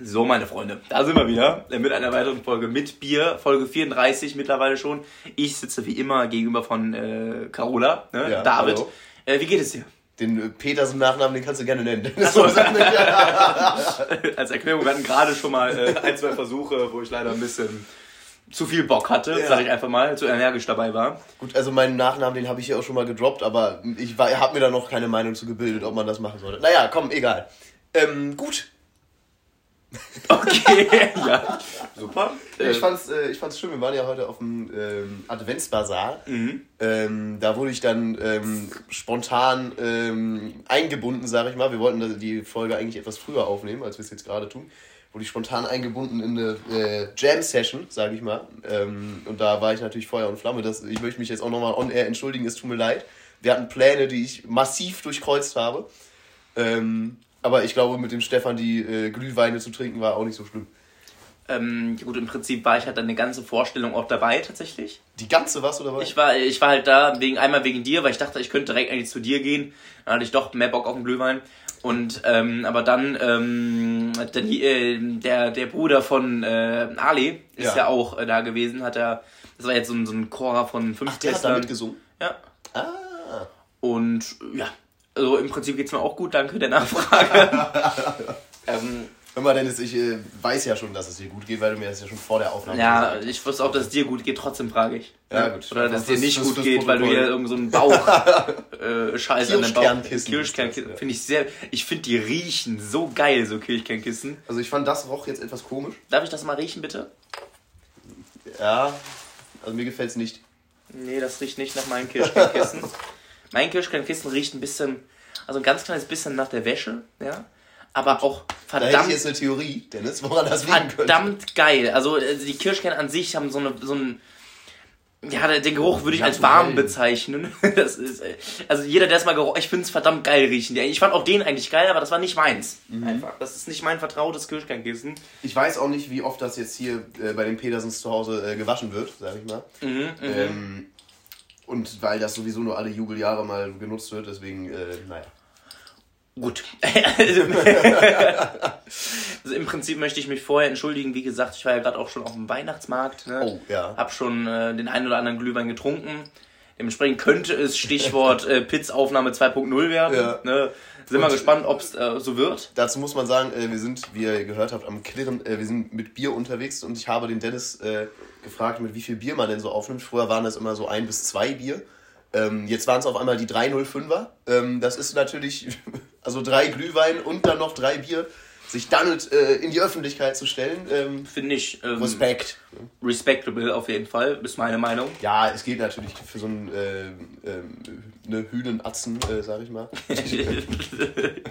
So, meine Freunde, da sind wir wieder mit einer weiteren Folge mit Bier, Folge 34 mittlerweile schon. Ich sitze wie immer gegenüber von äh, Carola, ne? Ja, David. Äh, wie geht es dir? Den äh, Petersen-Nachnamen, den kannst du gerne nennen. So. Als Erklärung, wir hatten gerade schon mal äh, ein, zwei Versuche, wo ich leider ein bisschen zu viel Bock hatte, Ja. sag ich einfach mal, zu energisch dabei war. Gut, also meinen Nachnamen, den habe ich ja auch schon mal gedroppt, aber ich habe mir da noch keine Meinung zu gebildet, ob man das machen sollte. Naja, komm, egal. Ähm, gut. Okay, ja, super. Ich fand's, äh, ich fand's schön, wir waren ja heute auf dem ähm, Adventsbazar. Mhm. Ähm, da wurde ich dann ähm, spontan ähm, eingebunden, sag ich mal. Wir wollten die Folge eigentlich etwas früher aufnehmen, als wir es jetzt gerade tun. Wurde ich spontan eingebunden in eine äh, Jam-Session, sag ich mal. Ähm, und da war ich natürlich Feuer und Flamme. Das, ich möchte mich jetzt auch nochmal on-air entschuldigen, es tut mir leid. Wir hatten Pläne, die ich massiv durchkreuzt habe. Ähm, aber ich glaube, mit dem Stefan die äh, Glühweine zu trinken war auch nicht so schlimm. Ähm, gut, im Prinzip war ich halt eine ganze Vorstellung auch dabei, tatsächlich. Die ganze warst du dabei? Ich war, ich war halt da wegen einmal wegen dir, weil ich dachte, ich könnte direkt eigentlich zu dir gehen. Dann hatte ich doch mehr Bock auf den Glühwein. Und ähm, aber dann ähm, dann äh, der der Bruder von äh, Ali ist ja, Ja. auch äh, da gewesen, hat er. Das war jetzt so ein, so ein Chor von fünf Ach, der hat da Testern. mitgesungen? Ja. Ah. Und ja, also im Prinzip geht's mir auch gut, danke der Nachfrage. ähm, Hör mal, Dennis, ich äh, weiß ja schon, dass es dir gut geht, weil du mir das ja schon vor der Aufnahme ja, gesagt ich wusste auch, dass es dir gut geht, trotzdem frage ich. Ja, gut. Oder dass es dir nicht gut geht, weil du hier irgend so einen Bauch äh, Scheiß an deinem Bauch. Kirschkernkissen ja. Finde ich sehr. Ich finde die riechen so geil, so Kirschkernkissen. hast. Also ich fand das roch jetzt etwas komisch. Darf ich das mal riechen, bitte? Ja, also mir gefällt's nicht. Nee, das riecht nicht nach meinen Kirschkernkissen. mein Kirschkernkissen riecht ein bisschen, also ein ganz kleines bisschen nach der Wäsche, ja. Aber auch Da hätte ich verdammt, jetzt eine Theorie, Dennis, woran das liegen könnte. verdammt geil. Also äh, die Kirschkerne an sich haben so eine, so ein, ja, den Geruch würde ich Ja, als warm geil. bezeichnen. Das ist, äh, also jeder, der es mal gerochen, ich finde es verdammt geil riechen. Ich fand auch den eigentlich geil, aber das war nicht meins. Mhm. Einfach. Das ist nicht mein vertrautes Kirschkernkissen. Ich weiß auch nicht, wie oft das jetzt hier äh, bei den Petersens zu Hause äh, gewaschen wird, sag ich mal. Mhm, Ähm, und weil das sowieso nur alle Jubeljahre mal genutzt wird, deswegen, äh, naja. Gut. also, im Prinzip möchte ich mich vorher entschuldigen. Wie gesagt, ich war ja gerade auch schon auf dem Weihnachtsmarkt. Ne? Oh, ja. Hab schon äh, den einen oder anderen Glühwein getrunken. Dementsprechend könnte es Stichwort äh, Pitzaufnahme 2.0 werden. Ja. Ne? Sind wir gespannt, ob es äh, so wird. Dazu muss man sagen, äh, wir sind, wie ihr gehört habt, am Klirren, äh, wir sind mit Bier unterwegs und ich habe den Dennis äh, gefragt, mit wie viel Bier man denn so aufnimmt. Vorher waren das immer so ein bis zwei Bier. Ähm, jetzt waren es auf einmal die 305er. Ähm, das ist natürlich, also drei Glühwein und dann noch drei Bier. Sich damit äh, in die Öffentlichkeit zu stellen, ähm, Finde ich ähm, Respekt. respectable auf jeden Fall, ist meine Meinung. Ja, es geht natürlich für so einen äh, eine Hühnenatzen, äh, sag ich mal.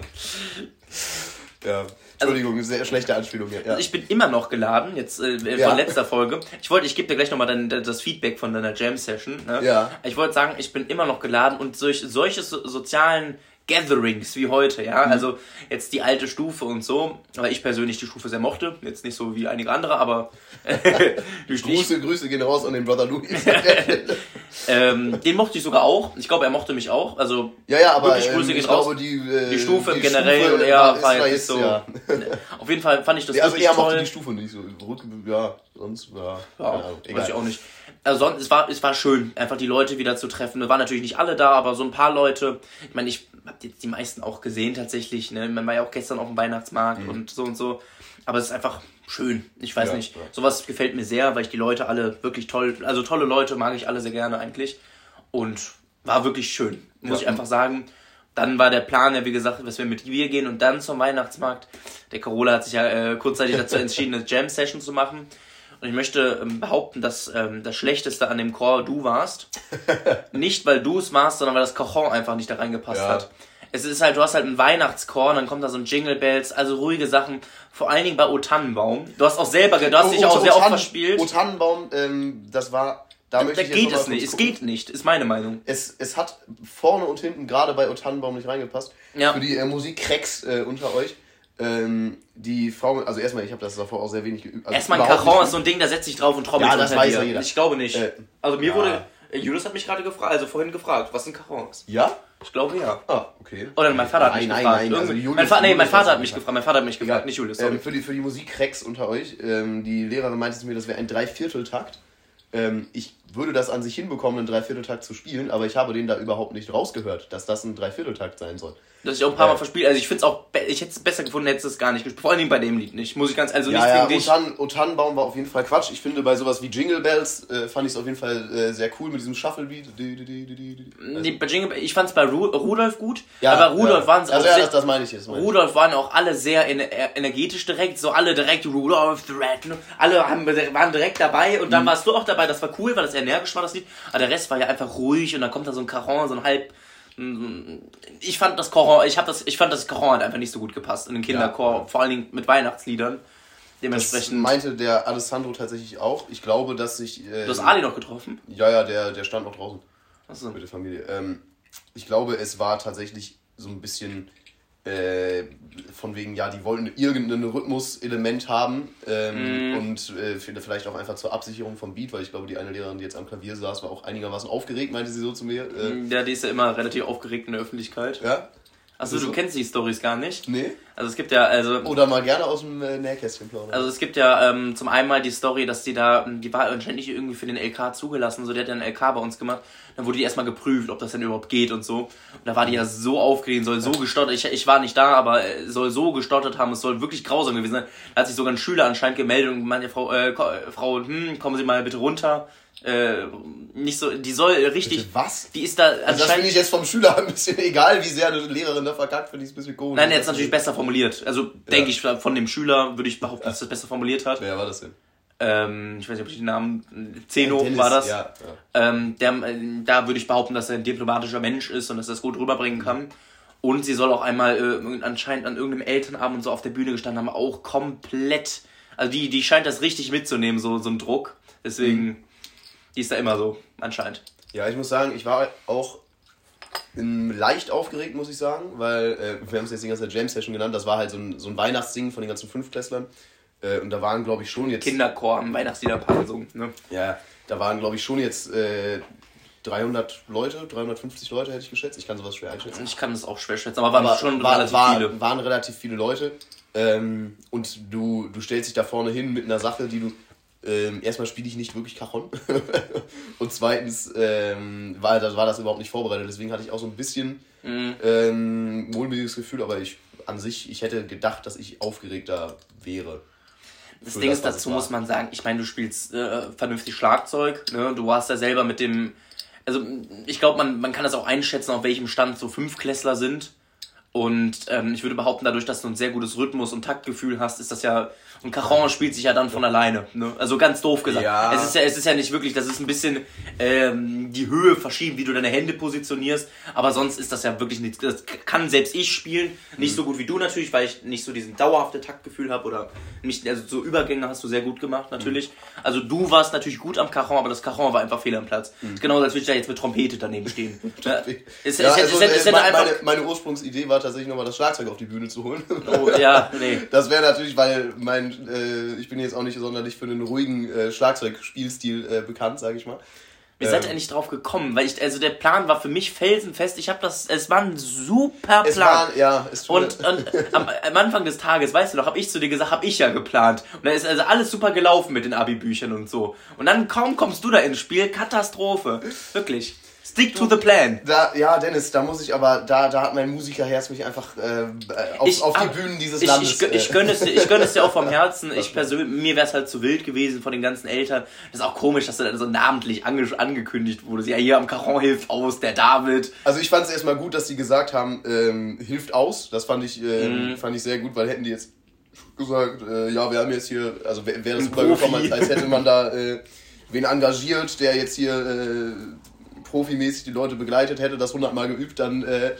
Ja, Entschuldigung, sehr schlechte Anspielung hier. Ja. Ich bin immer noch geladen, jetzt äh, von Ja. letzter Folge. Ich wollte, ich gebe dir gleich nochmal dein, das Feedback von deiner Jam-Session. Ne? Ja. Ich wollte sagen, ich bin immer noch geladen und durch solche so, sozialen Gatherings wie heute, Mhm. ja, also jetzt die alte Stufe und so, weil ich persönlich die Stufe sehr mochte, jetzt nicht so wie einige andere, aber die Stufe, Grüße, Grüße gehen raus an den Brother Louis. ähm, den mochte ich sogar auch. Ich glaube, er mochte mich auch. Also ja, ja, aber Wirklich ähm, Grüße ich gehen raus. glaube, die, äh, die Stufe im generell und er war, war ist jetzt nicht so. Ja. Auf jeden Fall fand ich das Ja, also wirklich er mochte toll. die Stufe nicht so. Ja, sonst, ja, Ja, Ahnung, weiß ich auch nicht. Also sonst, es war, es war schön, einfach die Leute wieder zu treffen. Es waren natürlich nicht alle da, aber so ein paar Leute. Ich meine, ich habe jetzt die meisten auch gesehen tatsächlich. Ne? Man war ja auch gestern auf dem Weihnachtsmarkt und so und so. Aber es ist einfach schön. Ich weiß Mhm. Ja, nicht. ja. Sowas gefällt mir sehr, weil ich die Leute alle wirklich toll, also tolle Leute mag ich alle sehr gerne eigentlich. Und war wirklich schön, muss Ja. ich einfach sagen. Dann war der Plan ja, wie gesagt, dass wir mit Bier gehen und dann zum Weihnachtsmarkt. Der Carola hat sich ja äh, kurzzeitig dazu entschieden, eine Jam-Session zu machen. Und ich möchte ähm, behaupten, dass ähm, das Schlechteste an dem Chor du warst. nicht, weil du es warst, sondern weil das Cajon einfach nicht da reingepasst Ja. hat. Es ist halt, du hast halt einen Weihnachtschor, und dann kommt da so ein Jingle Bells, also ruhige Sachen. Vor allen Dingen bei O Tannenbaum. Du hast auch selber, du hast dich auch sehr oft verspielt. O Tannenbaum, ähm, das war, da, Da jetzt geht es nicht. Es geht nicht, ist meine Meinung. Es, es hat vorne und hinten gerade bei O Tannenbaum nicht reingepasst. Ja. Für die äh, Musikcracks äh, unter euch. Ähm, die Frau, also erstmal, ich habe das davor auch sehr wenig geübt. Also Erstmal ein Cajon ist so ein Ding, da setzt sich drauf und trommelt Ja, das weiß dir. jeder. Ich glaube nicht. Äh, also mir ja. wurde, äh, Julius hat mich gerade gefragt, also vorhin gefragt, was ein Cajon ist. Ja? Ich glaube ja. Ah, okay. Oder mein Vater hat Nein, mich nein, gefragt. nein, also Irgendwie- Julius- mein, nee, mein Vater hat mich gefragt. Mein Vater hat mich gefragt, nicht Julius. Ähm, für die, für die Musikkrecks unter euch, ähm, die Lehrerin meinte zu mir, das wäre ein Dreivierteltakt. Ähm, ich würde das an sich hinbekommen, einen Dreivierteltakt zu spielen, aber ich habe den da überhaupt nicht rausgehört, dass das ein Dreivierteltakt sein soll. dass ich auch ein paar Mal Äh. verspielt. Also ich finde es auch, ich hätte es besser gefunden, hätte es gar nicht gespielt. Vor Dingen bei dem Lied nicht. Muss ich ganz, also Ja, nicht ja, wegen dich. Otan, Otanbaum war auf jeden Fall Quatsch. Ich finde, bei sowas wie Jingle Bells äh, fand ich es auf jeden Fall äh, sehr cool mit diesem Shuffle-Beat. Nee, bei Jingle, ich fand es bei Ru Rudolf gut, Ja, aber Rudolf ja. waren es auch Also ja, sehr, das, das meine ich jetzt. meine ich. Rudolf waren auch alle sehr ener- energetisch direkt, so alle direkt Rudolf the Red, ne? alle haben, waren direkt dabei und dann Mhm. warst du auch dabei, das war cool, weil das energisch war, das Lied, aber der Rest war ja einfach ruhig und dann kommt da so ein Caron, so ein halb, ich fand das Caron, ich hab das, ich fand das Caron hat einfach nicht so gut gepasst in den Kinderchor, Ja. vor allen Dingen mit Weihnachtsliedern, Das dementsprechend, meinte der Alessandro tatsächlich auch. Ich glaube, dass sich. Äh, du hast Ali noch getroffen? Ja, ja, der, der stand noch draußen. Achso. mit der Familie. Ähm, ich glaube, es war tatsächlich so ein bisschen äh, von wegen, ja, die wollten irgendein Rhythmuselement haben ähm, Mhm. und äh, vielleicht auch einfach zur Absicherung vom Beat, weil ich glaube, die eine Lehrerin, die jetzt am Klavier saß, war auch einigermaßen aufgeregt, meinte sie so zu mir. Äh, Ja, die ist ja immer relativ aufgeregt in der Öffentlichkeit. ja? Achso, Ist du kennst die Stories gar nicht? Nee? Also es gibt ja, also Oder mal gerne aus dem äh, Nähkästchen plaudern. Also es gibt ja ähm, zum einen mal die Story, dass die da, die war anscheinend nicht irgendwie für den LK zugelassen, so der hat ja einen LK bei uns gemacht. Dann wurde die erstmal geprüft, ob das denn überhaupt geht und so. Und da war die ja so aufgeregt, soll so gestottert, ich, ich war nicht da, aber äh, soll so gestottert haben, es soll wirklich grausam gewesen sein. Da hat sich sogar ein Schüler anscheinend gemeldet und meinte, Frau, äh, äh, Frau, hm, kommen Sie mal bitte runter. Äh, nicht so, die soll richtig, Bitte was? die ist da also das finde ich jetzt vom Schüler ein bisschen egal, wie sehr eine Lehrerin da verkackt, finde ich es ein bisschen komisch. Nein, er hat es natürlich besser formuliert. Also denke ich, von dem Schüler würde ich behaupten, dass er es besser formuliert hat. Wer war das denn? ähm, ich weiß nicht, ob ich den Namen, Zeno Dennis, war das. Ja, ja. Ähm, der, äh, da würde ich behaupten, dass er ein diplomatischer Mensch ist und dass er es gut rüberbringen kann. Und sie soll auch einmal äh, anscheinend an irgendeinem Elternabend und so auf der Bühne gestanden haben, auch komplett. Also die, die scheint das richtig mitzunehmen, so, so ein Druck. Deswegen, die ist da immer so, anscheinend. Ja, ich muss sagen, ich war auch ähm, leicht aufgeregt, muss ich sagen, weil äh, wir haben es jetzt die ganze Jam Session genannt, das war halt so ein, so ein Weihnachtssingen von den ganzen Fünftklässlern. Äh, und da waren, glaube ich, schon jetzt. Kinderchor am Weihnachtslieder gesungen. Ne? Ja, da waren, glaube ich, schon jetzt äh, 300 Leute, 350 Leute hätte ich geschätzt. Ich kann sowas schwer einschätzen. Ich kann das auch schwer schätzen, aber waren Aber schon war, relativ war, viele. waren relativ viele Leute. Ähm, und du, du stellst dich da vorne hin mit einer Sache, die du. Ähm, erstmal spiele ich nicht wirklich Cajon. und zweitens ähm, war, das, war das überhaupt nicht vorbereitet. Deswegen hatte ich auch so ein bisschen Mhm. ähm, mulmiges Gefühl, aber ich an sich, ich hätte gedacht, dass ich aufgeregter wäre. Das Ding das, ist, dazu muss man sagen, ich meine, du spielst äh, vernünftig Schlagzeug, ne? Du hast ja selber mit dem. Also ich glaube, man, man kann das auch einschätzen, auf welchem Stand so Fünfklässler sind. Und ähm, ich würde behaupten, dadurch, dass du ein sehr gutes Rhythmus- und Taktgefühl hast, ist das ja. Und Cajon spielt sich ja dann von alleine. Ne? Also ganz doof gesagt. Ja. Es, ist ja, es ist ja nicht wirklich, das ist ein bisschen ähm, die Höhe verschieben, wie du deine Hände positionierst. Aber sonst ist das ja wirklich nichts. Das kann selbst ich spielen. Nicht so gut wie du natürlich, weil ich nicht so diesen dauerhafte Taktgefühl habe. Oder nicht, also so Übergänge hast du sehr gut gemacht, natürlich. Also du warst natürlich gut am Cajon, aber das Cajon war einfach fehl am Platz. Genau, als würde ich da jetzt mit Trompete daneben stehen. ja, es, Ja, es, also, es, es, es hätte meine, einfach. meine, meine Ursprungsidee war tatsächlich nochmal das Schlagzeug auf die Bühne zu holen. Oh, ja, nee. Das wäre natürlich, weil mein, äh, ich bin jetzt auch nicht sonderlich für einen ruhigen äh, Schlagzeugspielstil äh, bekannt, sage ich mal. Wie seid Ähm, ihr nicht drauf gekommen? Weil ich, also der Plan war für mich felsenfest. Ich habe das, es war ein super Plan. war, ja, es Und, und am, am Anfang des Tages, weißt du noch, habe ich zu dir gesagt, habe ich ja geplant. Und da ist also alles super gelaufen mit den Abi-Büchern und so. Und dann kaum kommst du da ins Spiel, Katastrophe. Wirklich. Stick to the plan. Da, ja, Dennis, da muss ich aber, da, da hat mein Musikerherz mich einfach äh, auf, Ich- auf die Bühnen dieses Ich, Landes. ich, ich äh, gönne es dir, ich gönne es dir auch vom Herzen. Ich persönlich, mir wäre es halt zu wild gewesen von den ganzen Eltern. Das ist auch komisch, dass du dann so namentlich ange angekündigt wurde. Ja, hier am Caron hilft aus, der David. Also ich fand es erstmal gut, dass die gesagt haben, ähm, hilft aus. Das fand ich, ähm, Mhm. fand ich sehr gut, weil hätten die jetzt gesagt, äh, ja, wir haben jetzt hier, also wäre wär das rübergekommen, als, als hätte man da äh, wen engagiert, der jetzt hier äh, profimäßig die Leute begleitet hätte, das hundertmal geübt, dann äh,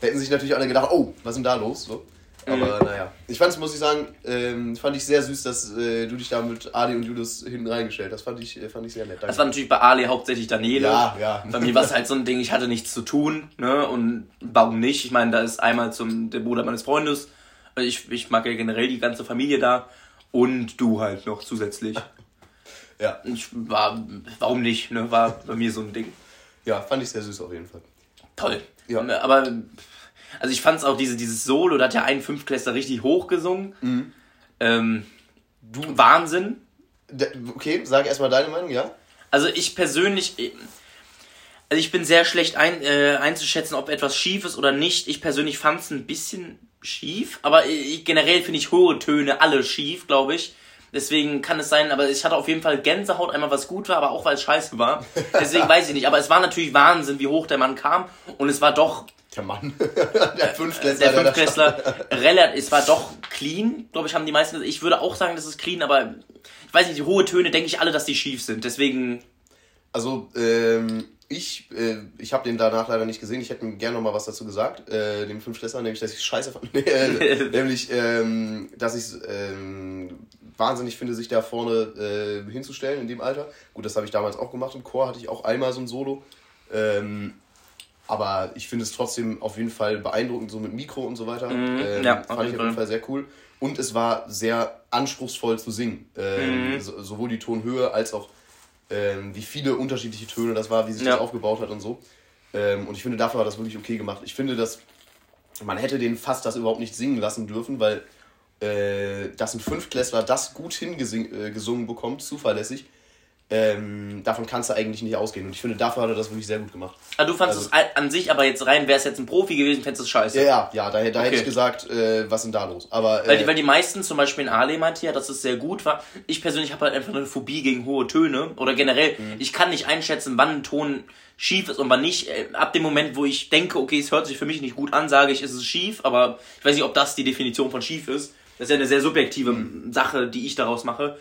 hätten sich natürlich alle gedacht, oh, was ist denn da los? So. Aber Mhm. naja. Ich fand es, muss ich sagen, ähm, fand ich sehr süß, dass äh, du dich da mit Adi und Julius hinten reingestellt hast. Fand ich, äh, fand ich sehr nett. Danke. Das war natürlich bei Ali hauptsächlich Daniele. Ja, ja. Bei mir war es halt so ein Ding, ich hatte nichts zu tun, ne? Und warum nicht? Ich meine, da ist einmal zum der Bruder meines Freundes. Also Ich, ich mag ja generell die ganze Familie da. Und du halt noch zusätzlich. ja. Ich war, warum nicht, ne? War bei mir so ein Ding. Ja, fand ich sehr süß auf jeden Fall. toll. Ja. Aber, also ich fand es auch, diese, dieses Solo, da hat ja ein Fünftklässler richtig hoch gesungen. Mhm. Ähm, du, Wahnsinn. Okay, sag erstmal deine Meinung, ja? Also ich persönlich, also ich bin sehr schlecht ein, äh, einzuschätzen, ob etwas schief ist oder nicht. Ich persönlich fand es ein bisschen schief, aber ich, generell finde ich hohe Töne alle schief, glaube ich. Deswegen kann es sein, aber ich hatte auf jeden Fall Gänsehaut, einmal was gut war, aber auch weil es scheiße war. Deswegen weiß ich nicht. Aber es war natürlich Wahnsinn, wie hoch der Mann kam. Und es war doch. Der Mann. der Fünftklässler. Der Fünftklässler. relativ, es war doch clean, glaube ich, haben die meisten. Ich würde auch sagen, das ist clean, aber ich weiß nicht, die hohe Töne denke ich alle, dass die schief sind. Deswegen. Also, ähm, ich, äh, ich habe den danach leider nicht gesehen. Ich hätte gerne noch mal was dazu gesagt, äh, dem Fünftklässler, nämlich, dass ich scheiße fand. nämlich, ähm, dass ich ähm, wahnsinnig finde, sich da vorne äh, hinzustellen in dem Alter. Gut, das habe ich damals auch gemacht im Chor, hatte ich auch einmal so ein Solo. Ähm, aber ich finde es trotzdem auf jeden Fall beeindruckend, so mit Mikro und so weiter. Mm, ähm, ja, fand ich auf jeden Fall sehr cool. Und es war sehr anspruchsvoll zu singen. Ähm, mm. so, sowohl die Tonhöhe als auch ähm, wie viele unterschiedliche Töne das war, wie sich ja. das aufgebaut hat und so. Ähm, und ich finde, dafür war das wirklich okay gemacht. Ich finde, dass man hätte den fast das überhaupt nicht singen lassen dürfen, weil äh, dass ein Fünftklässler das gut hingesungen äh, bekommt, zuverlässig, ähm, davon kannst du eigentlich nicht ausgehen. Und ich finde, dafür hat er das wirklich sehr gut gemacht. Ah, du fandest also, es an sich aber jetzt rein, wäre es jetzt ein Profi gewesen, fändest du es scheiße. Ja, ja, ja, da, da okay. hätte ich gesagt, äh, was ist denn da los? Aber, äh, weil, die, weil die meisten, zum Beispiel in Ale meinte ja, dass es sehr gut war. Ich persönlich habe halt einfach eine Phobie gegen hohe Töne. Oder generell, mhm. ich kann nicht einschätzen, wann ein Ton schief ist und wann nicht. Äh, ab dem Moment, wo ich denke, okay, es hört sich für mich nicht gut an, sage ich, ist es schief. Aber ich weiß nicht, ob das die Definition von schief ist. Das ist ja eine sehr subjektive mhm. Sache, die ich daraus mache.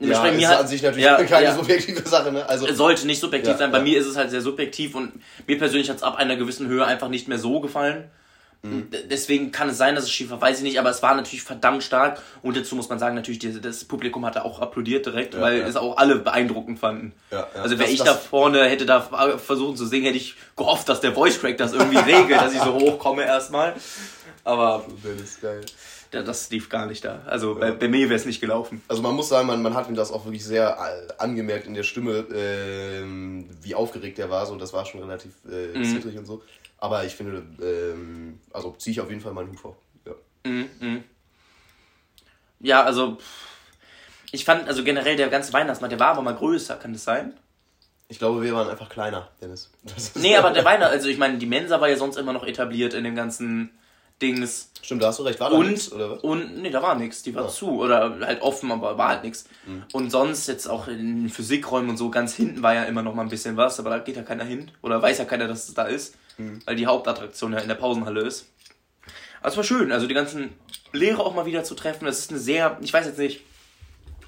Ja, ist halt, an sich natürlich ja, keine ja. subjektive Sache, ne? Also, sollte nicht subjektiv ja, sein. Bei mir ist es halt sehr subjektiv und mir persönlich hat es ab einer gewissen Höhe einfach nicht mehr so gefallen. Mhm. Deswegen kann es sein, dass es schief war, weiß ich nicht, aber es war natürlich verdammt stark und dazu muss man sagen, natürlich, das Publikum hat da auch applaudiert direkt, weil es auch alle beeindruckend fanden. Also wäre ich das da vorne, hätte da versucht zu singen, hätte ich gehofft, dass der Voice Crack das irgendwie regelt, dass ich so hochkomme erstmal. Aber. Das ist geil das lief gar nicht da. Also bei, bei, mir wäre es nicht gelaufen. Also man muss sagen, man, man hat ihm das auch wirklich sehr äh, angemerkt in der Stimme, äh, wie aufgeregt er war. So, das war schon relativ äh, mhm. zittrig und so. Aber ich finde, ähm, also ziehe ich auf jeden Fall meinen Hut vor. Ja. Mhm, mhm. ja, also ich fand, also generell der ganze Weihnachtsmarkt, der war aber mal größer, kann das sein? Ich glaube, wir waren einfach kleiner, Dennis. nee, aber der Weihnacht, also ich meine, die Mensa war ja sonst immer noch etabliert in dem ganzen Dings. Stimmt, da hast du recht. War da nichts, oder was? Und, nee, da war nichts. Die war ja. zu. Oder halt offen, aber war halt nichts. Mhm. Und sonst jetzt auch in Physikräumen und so, ganz hinten war ja immer noch mal ein bisschen was, aber da geht ja keiner hin. Oder weiß ja keiner, dass es da ist. Mhm. Weil die Hauptattraktion ja in der Pausenhalle ist. Aber es war schön, also die ganzen Lehrer auch mal wieder zu treffen. Das ist eine sehr, ich weiß jetzt nicht,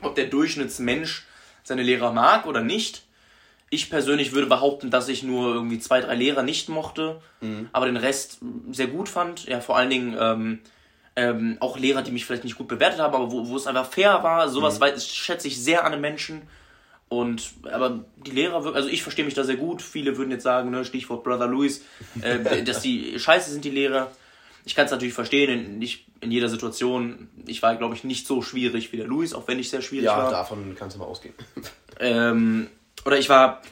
ob der Durchschnittsmensch seine Lehrer mag oder nicht. Ich persönlich würde behaupten, dass ich nur irgendwie zwei, drei Lehrer nicht mochte, mhm. aber den Rest sehr gut fand. Ja, vor allen Dingen ähm, ähm, auch Lehrer, die mich vielleicht nicht gut bewertet haben, aber wo, wo es einfach fair war. Sowas mhm. schätze ich sehr an den Menschen. Und aber die Lehrer, also ich verstehe mich da sehr gut. Viele würden jetzt sagen, ne, Stichwort Brother Louis, äh, dass die scheiße sind, die Lehrer. Ich kann es natürlich verstehen, in, nicht in jeder Situation. Ich war, glaube ich, nicht so schwierig wie der Louis, auch wenn ich sehr schwierig ja, war. Ja, davon kannst du mal ausgehen. ähm, oder ich war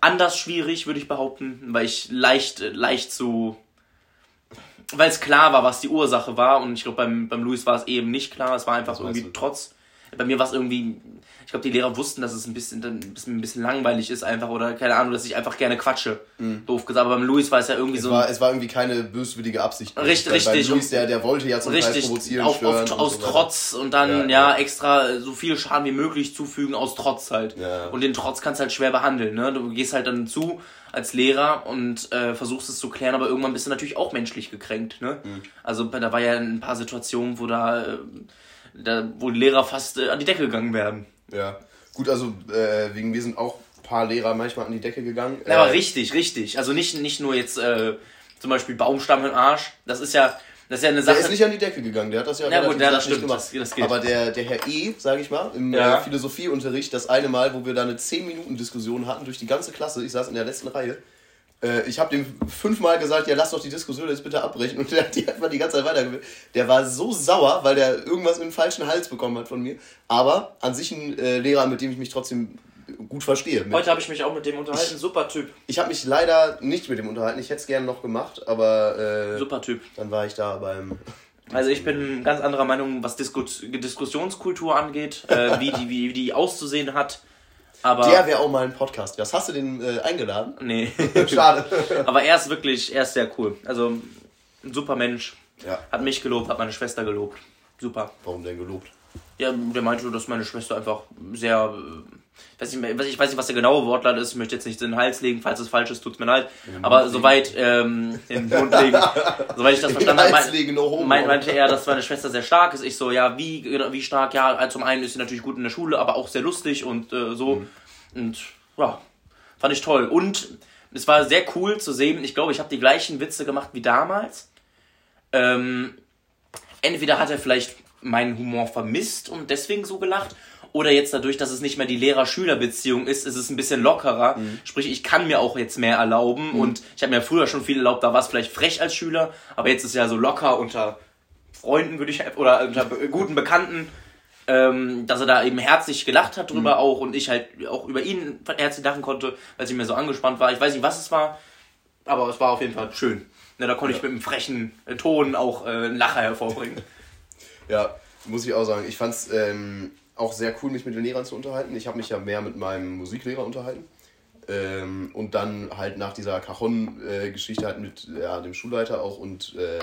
anders schwierig, würde ich behaupten, weil ich leicht, leicht zu, weil es klar war, was die Ursache war. Und ich glaube beim, beim Louis war es eben nicht klar, es war einfach irgendwie trotz, bei mir war es irgendwie, ich glaube, die Lehrer wussten, dass es ein bisschen, ein bisschen, ein bisschen langweilig ist einfach oder keine Ahnung, dass ich einfach gerne quatsche. Mhm. Doof gesagt. Aber beim Louis war es ja irgendwie es so. War, es war irgendwie keine böswillige Absicht. Richtig, richtig. Bei Louis, der, der wollte ja zum richtig, Teil provozieren, stören. Auf, aus so Trotz und dann ja, ja, extra so viel Schaden wie möglich zufügen aus Trotz halt. Ja. Und den Trotz kannst du halt schwer behandeln. Ne? Du gehst halt dann zu als Lehrer und äh, versuchst es zu klären, aber irgendwann bist du natürlich auch menschlich gekränkt. Ne? Mhm. Also da war ja ein paar Situationen, wo da, äh, da wo die Lehrer fast äh, an die Decke gegangen werden. Ja. Gut, also äh, wegen wir sind auch ein paar Lehrer manchmal an die Decke gegangen. Ja, aber äh, richtig, richtig. Also nicht, nicht nur jetzt äh, zum Beispiel Baumstamm im Arsch. Das ist ja, das ist ja eine Sache. Der ist nicht an die Decke gegangen, der hat das ja, ja gut, ja, das stimmt, gemacht. Das, das geht. Aber der, der Herr E, sage ich mal, im ja. Äh, Philosophieunterricht, das eine Mal, wo wir da eine 10-Minuten-Diskussion hatten durch die ganze Klasse, ich saß in der letzten Reihe, äh, ich habe dem fünfmal gesagt, ja, lass doch die Diskussion jetzt bitte abbrechen. Und der hat die einfach die ganze Zeit weitergeführt. Der war so sauer, weil der irgendwas in den falschen Hals bekommen hat von mir. Aber an sich ein äh, Lehrer, mit dem ich mich trotzdem gut verstehe. Mit- Heute habe ich mich auch mit dem unterhalten. Super Typ. Ich habe mich leider nicht mit dem unterhalten. Ich hätte es gerne noch gemacht, aber äh, Super Typ. dann war ich da beim. Also ich bin ganz anderer Meinung, was Diskus Diskussionskultur angeht, äh, wie, die, wie die auszusehen hat. Aber. Der wäre auch mal ein Podcast. Was hast du den äh, eingeladen? Nee. Schade. Aber er ist wirklich, er ist sehr cool. Also ein super Mensch. ja. Hat mich gelobt, hat meine Schwester gelobt. Super. Warum denn gelobt? Ja, der meinte, dass meine Schwester einfach sehr. Äh, Weiß nicht, ich weiß nicht, was der genaue Wortlaut ist. Ich möchte jetzt nicht in den Hals legen. Falls es falsch ist, tut's mir leid. Aber legen. soweit ähm, in den Mund legen. soweit ich das verstanden habe, mein, no mein, meinte er, dass meine Schwester sehr stark ist. Ich so, ja, wie, genau, wie stark? Ja, also zum einen ist sie natürlich gut in der Schule, aber auch sehr lustig und äh, so. Und ja, fand ich toll. Und es war sehr cool zu sehen. Ich glaube, ich habe die gleichen Witze gemacht wie damals. Ähm, entweder hat er vielleicht meinen Humor vermisst und deswegen so gelacht. Oder jetzt dadurch, dass es nicht mehr die Lehrer-Schüler-Beziehung ist, ist es ein bisschen lockerer. Sprich, ich kann mir auch jetzt mehr erlauben. Und ich habe mir früher schon viel erlaubt, da war es vielleicht frech als Schüler. Aber jetzt ist ja so locker unter Freunden, würde ich, oder unter guten Bekannten, ähm, dass er da eben herzlich gelacht hat drüber auch. Und ich halt auch über ihn herzlich lachen konnte, weil ich mir so angespannt war. Ich weiß nicht, was es war, aber es war auf jeden Fall schön. Ne, da konnte ich mit einem frechen äh, Ton auch äh, einen Lacher hervorbringen. Ja, muss ich auch sagen. Ich fand es ähm, auch sehr cool, mich mit den Lehrern zu unterhalten. Ich habe mich ja mehr mit meinem Musiklehrer unterhalten. Ähm, und dann halt nach dieser Cajon-Geschichte halt mit ja, dem Schulleiter auch und äh,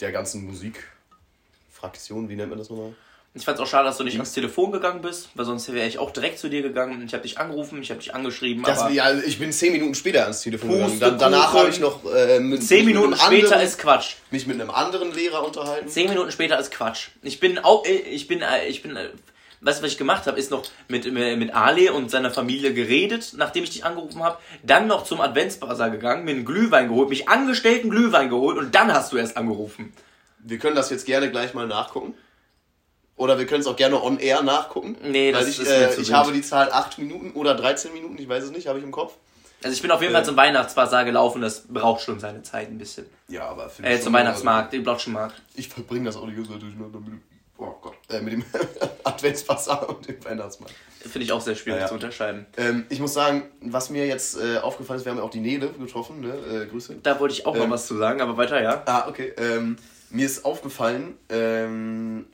der ganzen Musikfraktion, wie nennt man das nochmal? Ich fand es auch schade, dass du Mhm. nicht ans Telefon gegangen bist, weil sonst wäre ich auch direkt zu dir gegangen. Ich habe dich angerufen, ich habe dich angeschrieben, Das, ja, ich bin zehn Minuten später ans Telefon gegangen. Dann, danach habe ich noch äh, mit, zehn mit Minuten einem später anderen, ist Quatsch. mich mit einem anderen Lehrer unterhalten. Zehn Minuten später ist Quatsch. Ich bin auch, äh, ich bin, äh, ich bin, äh, weißt du, was ich gemacht habe, ist noch mit, mit Ale und seiner Familie geredet, nachdem ich dich angerufen habe, dann noch zum Adventsbasar gegangen, mir einen Glühwein geholt, mich angestellten Glühwein geholt und dann hast du erst angerufen. Wir können das jetzt gerne gleich mal nachgucken. Oder wir können es auch gerne on air nachgucken. Nee, das ich, ist äh, ich wild. habe die Zahl 8 Minuten oder 13 Minuten, ich weiß es nicht, habe ich im Kopf. Also ich bin auf jeden Äh. Fall zum Weihnachtsbasar gelaufen, das braucht schon seine Zeit ein bisschen. Ja, aber für Äh, zum Weihnachtsmarkt, den Blotschenmarkt. Ich verbringe das auch ganze Zeit durcheinander mit oh Gott, äh, mit dem Adventsbasar und dem Weihnachtsmarkt. Finde ich auch sehr schwierig Ja, ja. zu unterscheiden. Ähm, ich muss sagen, was mir jetzt äh, aufgefallen ist, wir haben ja auch die Nele getroffen, ne? Äh, Grüße. Da wollte ich auch noch Ähm. was zu sagen, aber weiter, ja. Ah, okay. Ähm, mir ist aufgefallen, ähm,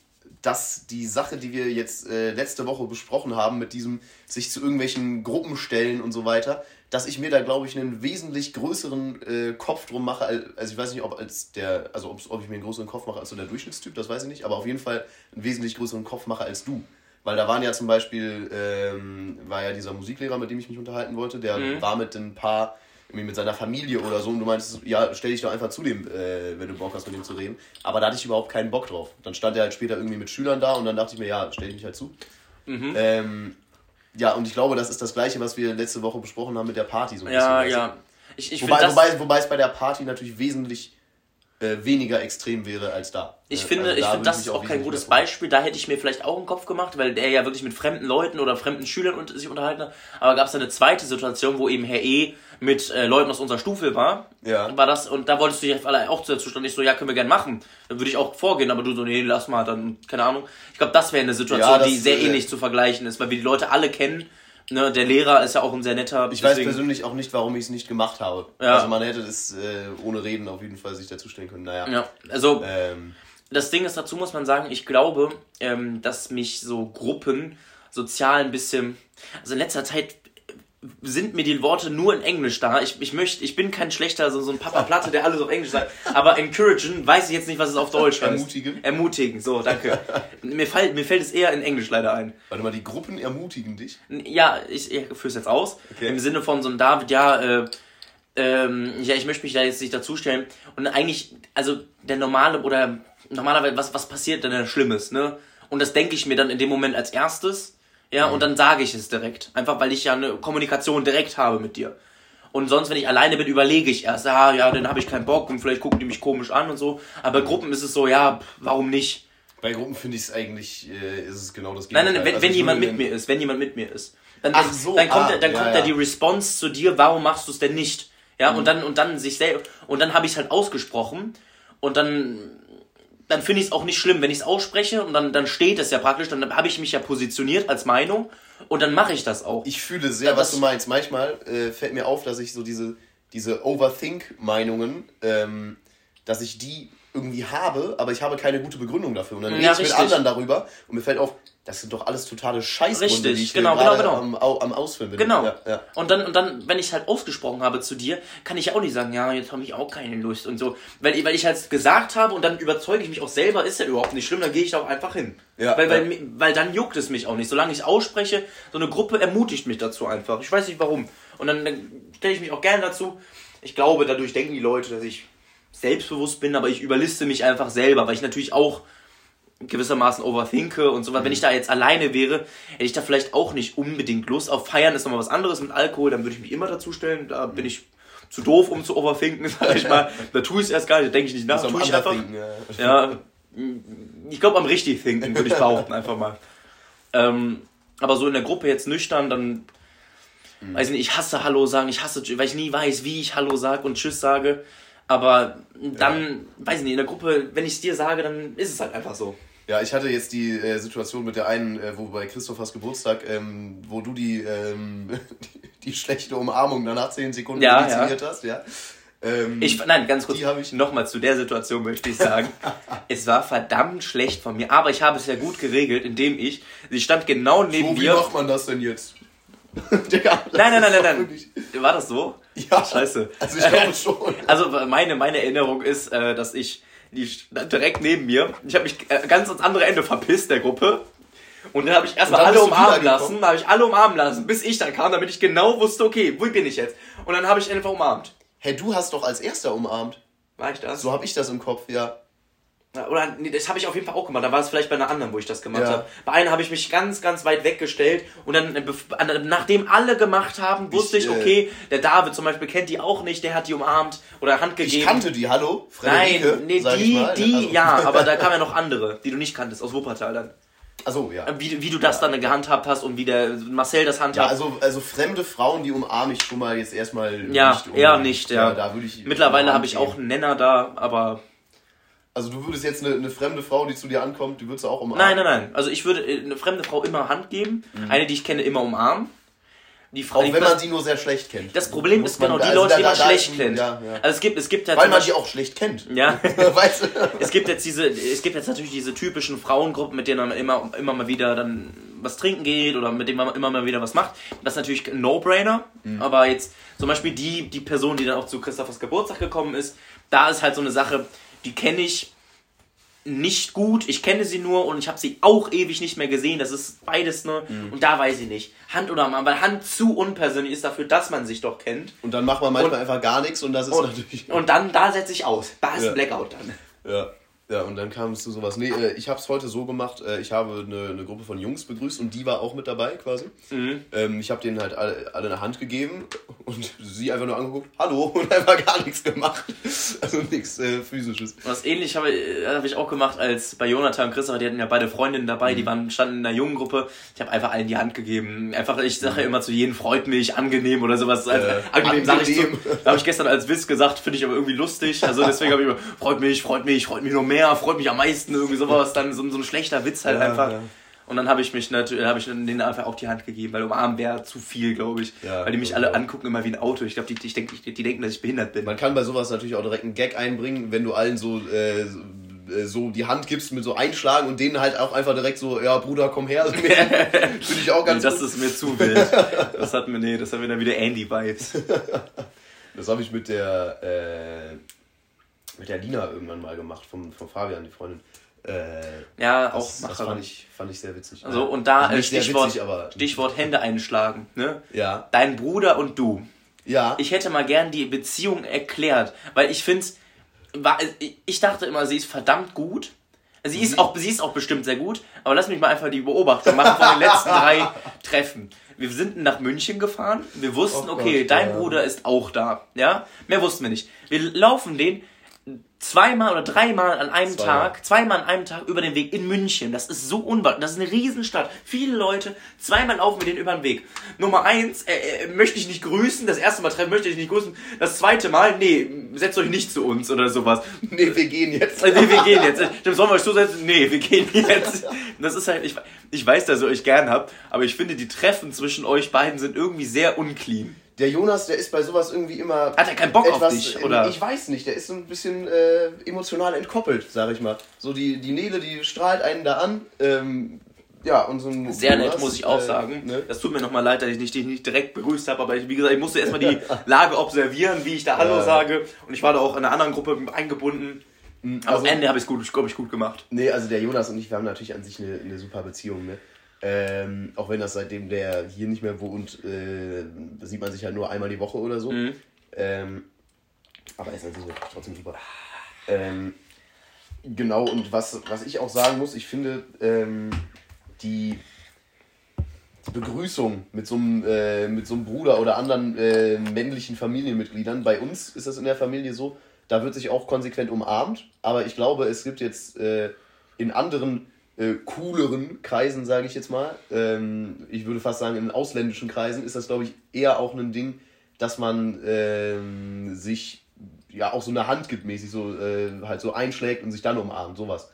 dass die Sache, die wir jetzt äh, letzte Woche besprochen haben, mit diesem sich zu irgendwelchen Gruppen stellen und so weiter, dass ich mir da, glaube ich, einen wesentlich größeren äh, Kopf drum mache. als- Also ich weiß nicht, ob als der, also ob, ich mir einen größeren Kopf mache als so der Durchschnittstyp, das weiß ich nicht, aber auf jeden Fall einen wesentlich größeren Kopf mache als du. Weil da waren ja zum Beispiel, ähm, war ja dieser Musiklehrer, mit dem ich mich unterhalten wollte, der Mhm. war mit ein paar, irgendwie mit seiner Familie oder so und du meinst, ja, stell dich doch einfach zu dem, äh, wenn du Bock hast, mit ihm zu reden. Aber da hatte ich überhaupt keinen Bock drauf. Dann stand er halt später irgendwie mit Schülern da und dann dachte ich mir, ja, stell ich mich halt zu. Mhm. Ähm, ja, und ich glaube, das ist das Gleiche, was wir letzte Woche besprochen haben mit der Party. So ein Ja, bisschen, ja. Ich, ich? Wobei, finde wobei, wobei es bei der Party natürlich wesentlich äh, weniger extrem wäre als da. ich Äh, finde, also ich da finde würde das ist auch kein gutes. Beispiel. Da hätte ich mir vielleicht auch einen Kopf gemacht, weil der ja wirklich mit fremden Leuten oder fremden Schülern unter sich unterhalten hat. Aber gab es eine zweite Situation, wo eben Herr E. mit äh, Leuten aus unserer Stufe war. Ja. War das, und da wolltest du dich alle auch dazu stellen. Ich so, ja, können wir gerne machen. Dann würde ich auch vorgehen, aber du so, nee, lass mal, dann, keine Ahnung. Ich glaube, das wäre eine Situation, Ja, das, die sehr äh, ähnlich zu vergleichen ist, weil wir die Leute alle kennen. Ne, der Lehrer ist ja auch ein sehr netter. Ich weiß persönlich auch nicht, warum ich es nicht gemacht habe. Ja. Also man hätte es äh, ohne Reden auf jeden Fall sich dazustellen können. Naja. Ja, also Ähm, das Ding ist, dazu muss man sagen, ich glaube, ähm, dass mich so Gruppen sozial ein bisschen. Also in letzter Zeit sind mir die Worte nur in Englisch da. Ich, ich möchte, ich bin kein schlechter, so, so ein Papa Platte, der alles auf Englisch sagt. Aber encouragen weiß ich jetzt nicht, was es auf Deutsch heißt. Ermutigen? Ermutigen, so, danke. mir, fällt, mir fällt es eher in Englisch leider ein. warte mal, die Gruppen ermutigen dich. Ja, ich, ich führe es jetzt aus. Okay. Im Sinne von so ein David, ja, äh, ähm, ja, ich möchte mich da jetzt nicht dazustellen. Und eigentlich, also der normale oder normalerweise, was, was passiert denn da Schlimmes, ne? Und das denke ich mir dann in dem Moment als erstes, ja, und dann sage ich es direkt. Einfach weil ich ja eine Kommunikation direkt habe mit dir. Und sonst, wenn ich alleine bin, überlege ich erst, ah, ja, dann habe ich keinen Bock und vielleicht gucken die mich komisch an und so. Aber bei Gruppen ist es so, ja, warum nicht? Bei Gruppen finde ich es eigentlich, äh, ist es genau das Nein, Gegenteil. nein, wenn, Also wenn jemand mit mir ist, wenn jemand mit mir ist. Dann, Ach so, dann kommt, ah, da, dann ja, kommt ja. da die Response zu dir, warum machst du es denn nicht? Ja, und dann, und dann sich selbst, und dann habe ich es halt ausgesprochen, und dann dann finde ich es auch nicht schlimm, wenn ich es ausspreche und dann, dann steht es ja praktisch, dann habe ich mich ja positioniert als Meinung und dann mache ich das auch. Ich fühle sehr, was du meinst. Manchmal äh, fällt mir auf, dass ich so diese, diese Overthink-Meinungen, ähm, dass ich die irgendwie habe, aber ich habe keine gute Begründung dafür. Und dann rede ja, ich mit anderen darüber und mir fällt auf, das sind doch alles totale Scheißgründe, die ich genau, genau, genau. Am, am Ausfüllen bin. Genau. Ja, ja. Und dann, und dann, wenn ich es halt ausgesprochen habe zu dir, kann ich auch nicht sagen, ja, jetzt habe ich auch keine Lust und so. Weil, weil ich halt gesagt habe und dann überzeuge ich mich auch selber, ist ja überhaupt nicht schlimm, dann gehe ich da auch einfach hin. Ja, weil, weil, weil dann juckt es mich auch nicht. Solange ich ausspreche, so eine Gruppe ermutigt mich dazu einfach. Ich weiß nicht warum. Und dann, dann stelle ich mich auch gerne dazu. Ich glaube, dadurch denken die Leute, dass ich selbstbewusst bin, aber ich überliste mich einfach selber, weil ich natürlich auch gewissermaßen overthinke und so. Mhm. Wenn ich da jetzt alleine wäre, hätte ich da vielleicht auch nicht unbedingt Lust. Auf Feiern ist nochmal was anderes mit Alkohol, dann würde ich mich immer dazu stellen. Da bin ich zu doof, um zu overthinken, sag ich mal. da tue ich es erst gar nicht, da denke ich nicht nach, tue ich einfach. Ja. ja, ich glaube am richtig thinken, würde ich behaupten, einfach mal. Ähm, aber so in der Gruppe jetzt nüchtern, dann mhm. weiß ich nicht, ich hasse Hallo sagen, ich hasse, weil ich nie weiß, wie ich Hallo sage und Tschüss sage. Aber dann, ja. weiß ich nicht, in der Gruppe, wenn ich es dir sage, dann ist es halt einfach so. Ja, ich hatte jetzt die äh, Situation mit der einen, äh, wo bei Christophers Geburtstag, ähm, wo du die, ähm, die, die, schlechte Umarmung danach 10 Sekunden ja, initiiert ja. hast, ja. Ähm, ich, nein, ganz kurz, ich nochmal zu der Situation möchte ich sagen. es war verdammt schlecht von mir, aber ich habe es ja gut geregelt, indem ich, sie stand genau neben so, mir. Wie macht man das denn jetzt? Digga, nein, nein, nein, nein, nein. War das so? Ja. Scheiße. Also ich glaube schon. Also meine, meine Erinnerung ist, äh, dass ich die direkt neben mir. Ich habe mich äh, ganz ans andere Ende verpisst der Gruppe. Und dann habe ich erstmal alle umarmen lassen, habe ich alle umarmen lassen, bis ich dann kam, damit ich genau wusste, okay, wo bin ich jetzt? Und dann habe ich einfach umarmt. Hey, du hast doch als erster umarmt. War ich das? So habe ich das im Kopf, ja. Oder nee, das habe ich auf jeden Fall auch gemacht. Da war es vielleicht bei einer anderen, wo ich das gemacht ja. habe. Bei einer habe ich mich ganz, ganz weit weggestellt und dann, äh, nachdem alle gemacht haben, wusste ich, ich äh, okay, der David zum Beispiel kennt die auch nicht, der hat die umarmt oder Hand gegeben. Ich kannte die, hallo? Frederike, Nein, nee, die, die, also. ja, aber da kamen ja noch andere, die du nicht kanntest, aus Wuppertal dann. Also ja. Wie, wie du das ja. dann gehandhabt hast und wie der Marcel das handhabt. Ja, also, also fremde Frauen, die umarme ich schon mal jetzt erstmal ja, nicht. Eher nicht, ja. ja da würde ich Mittlerweile habe ich auch einen Nenner da, aber also du würdest jetzt eine, eine, fremde Frau, die zu dir ankommt, die würdest du auch umarmen? Nein, nein, nein. Also ich würde äh, eine fremde Frau immer Hand geben, mhm. eine, die ich kenne, immer umarmen. Die Frau, auch wenn man sie nur sehr schlecht kennt. Das Problem ist genau die also Leute, die man schlecht kennt. Ja, ja. Also es gibt, es gibt ja Weil man die auch schlecht kennt. Ja. weißt du? Es gibt jetzt diese, es gibt jetzt natürlich diese typischen Frauengruppen, mit denen man immer, immer mal wieder dann was trinken geht oder mit denen man immer mal wieder was macht. Das ist natürlich ein No-Brainer. Mhm. Aber jetzt zum Beispiel die, die Person, die dann auch zu Christophers Geburtstag gekommen ist, da ist halt so eine Sache, die kenne ich nicht gut. Ich kenne sie nur und ich habe sie auch ewig nicht mehr gesehen. Das ist beides nur. Mhm. Und da weiß ich nicht. Hand oder Mann, weil Hand zu unpersönlich ist dafür, dass man sich doch kennt. Und dann macht man manchmal und, einfach gar nichts und das ist und, natürlich. Und dann, da setze ich aus. Da ist ja. Blackout dann. Ja. Ja, und dann kam es zu sowas. Nee, äh, ich habe es heute so gemacht, äh, ich habe eine, eine Gruppe von Jungs begrüßt und die war auch mit dabei quasi. Mhm. Ähm, ich habe denen halt alle, alle eine Hand gegeben und sie einfach nur angeguckt, hallo, und einfach gar nichts gemacht. Also nichts äh, Physisches. Was ähnlich habe äh, hab ich auch gemacht als bei Jonathan und Christopher, die hatten ja beide Freundinnen dabei, mhm. die waren, standen in einer jungen Gruppe. Ich habe einfach allen die Hand gegeben. Einfach, ich sage ja immer zu jedem, freut mich, angenehm oder sowas. Also, äh, angenehm, sage ich zu. Da habe ich gestern als Witz gesagt, finde ich aber irgendwie lustig. Also deswegen habe ich immer, freut mich, freut mich, freut mich noch mehr mehr, freut mich am meisten, irgendwie sowas, dann so, so ein schlechter Witz halt ja, einfach. Ja. Und dann habe ich mich natürlich, habe ich denen einfach auch die Hand gegeben, weil umarmen wäre zu viel, glaube ich. Ja, weil die mich alle angucken immer wie ein Auto. Ich glaube, die, ich denk, die, die denken, dass ich behindert bin. Man kann bei sowas natürlich auch direkt einen Gag einbringen, wenn du allen so, äh, so die Hand gibst mit so Einschlagen und denen halt auch einfach direkt so, ja Bruder, komm her. Finde ich auch ganz nee, Das ist mir zu wild. Das hat mir, nee, das haben wir dann wieder Andy-Vibes. Das habe ich mit der, äh, mit der Lina irgendwann mal gemacht, vom, vom Fabian, die Freundin. Äh, ja, das, auch Das fand ich, fand ich sehr witzig. Also, und da also Stichwort, witzig, Stichwort Hände einschlagen. Ne? Ja. Dein Bruder und du. Ja. Ich hätte mal gern die Beziehung erklärt, weil ich finde, ich dachte immer, sie ist verdammt gut. Sie ist, auch, sie ist auch bestimmt sehr gut, aber lass mich mal einfach die Beobachtung machen von den letzten drei Treffen. Wir sind nach München gefahren, wir wussten, oh okay, Gott, dein ja. Bruder ist auch da, ja? Mehr wussten wir nicht. Wir laufen den, zweimal oder dreimal an einem Zweimal. Tag, zweimal an einem Tag über den Weg in München. Das ist so unwahr. Das ist eine Riesenstadt. Viele Leute, zweimal laufen wir den über den Weg. Nummer eins, äh, äh, möchte ich nicht grüßen. Das erste Mal treffen, möchte ich nicht grüßen. Das zweite Mal, nee, setzt euch nicht zu uns oder sowas. Nee, wir gehen jetzt. Äh, Nee, wir gehen jetzt. Dann sollen wir euch zusetzen? Nee, wir gehen jetzt. Das ist halt, ich, ich weiß, dass ihr euch gern habt, aber ich finde, die Treffen zwischen euch beiden sind irgendwie sehr unclean. Der Jonas, der ist bei sowas irgendwie immer. Hat er keinen Bock auf dich, oder? Ich weiß nicht, der ist so ein bisschen äh, emotional entkoppelt, sag ich mal. So die, die Nele, die strahlt einen da an. Ähm, ja, und so ein. Sehr nett, Jonas, muss ich auch äh, sagen. Ne? Das tut mir nochmal leid, dass ich nicht, dich nicht direkt begrüßt habe, aber ich, wie gesagt, ich musste erstmal die Lage observieren, wie ich da Hallo Ja. sage. Und ich war da auch in einer anderen Gruppe eingebunden. Aber also- am Ende habe ich es gut, glaub ich, gut gemacht. Nee, also der Jonas und ich, wir haben natürlich an sich eine, eine super Beziehung, ne? Ähm, auch wenn das seitdem der hier nicht mehr wohnt, äh, sieht man sich halt nur einmal die Woche oder so. Mhm. Ähm, aber er ist natürlich trotzdem super. Ähm, genau, und was, was ich auch sagen muss, ich finde ähm, die Begrüßung mit so einem, äh, mit so einem Bruder oder anderen äh, männlichen Familienmitgliedern, bei uns ist das in der Familie so, da wird sich auch konsequent umarmt, aber ich glaube, es gibt jetzt äh, in anderen äh, cooleren Kreisen, sage ich jetzt mal, ähm, ich würde fast sagen, in ausländischen Kreisen ist das, glaube ich, eher auch ein Ding, dass man ähm, sich ja auch so eine Hand gibt, mäßig so äh, halt so einschlägt und sich dann umarmt, sowas.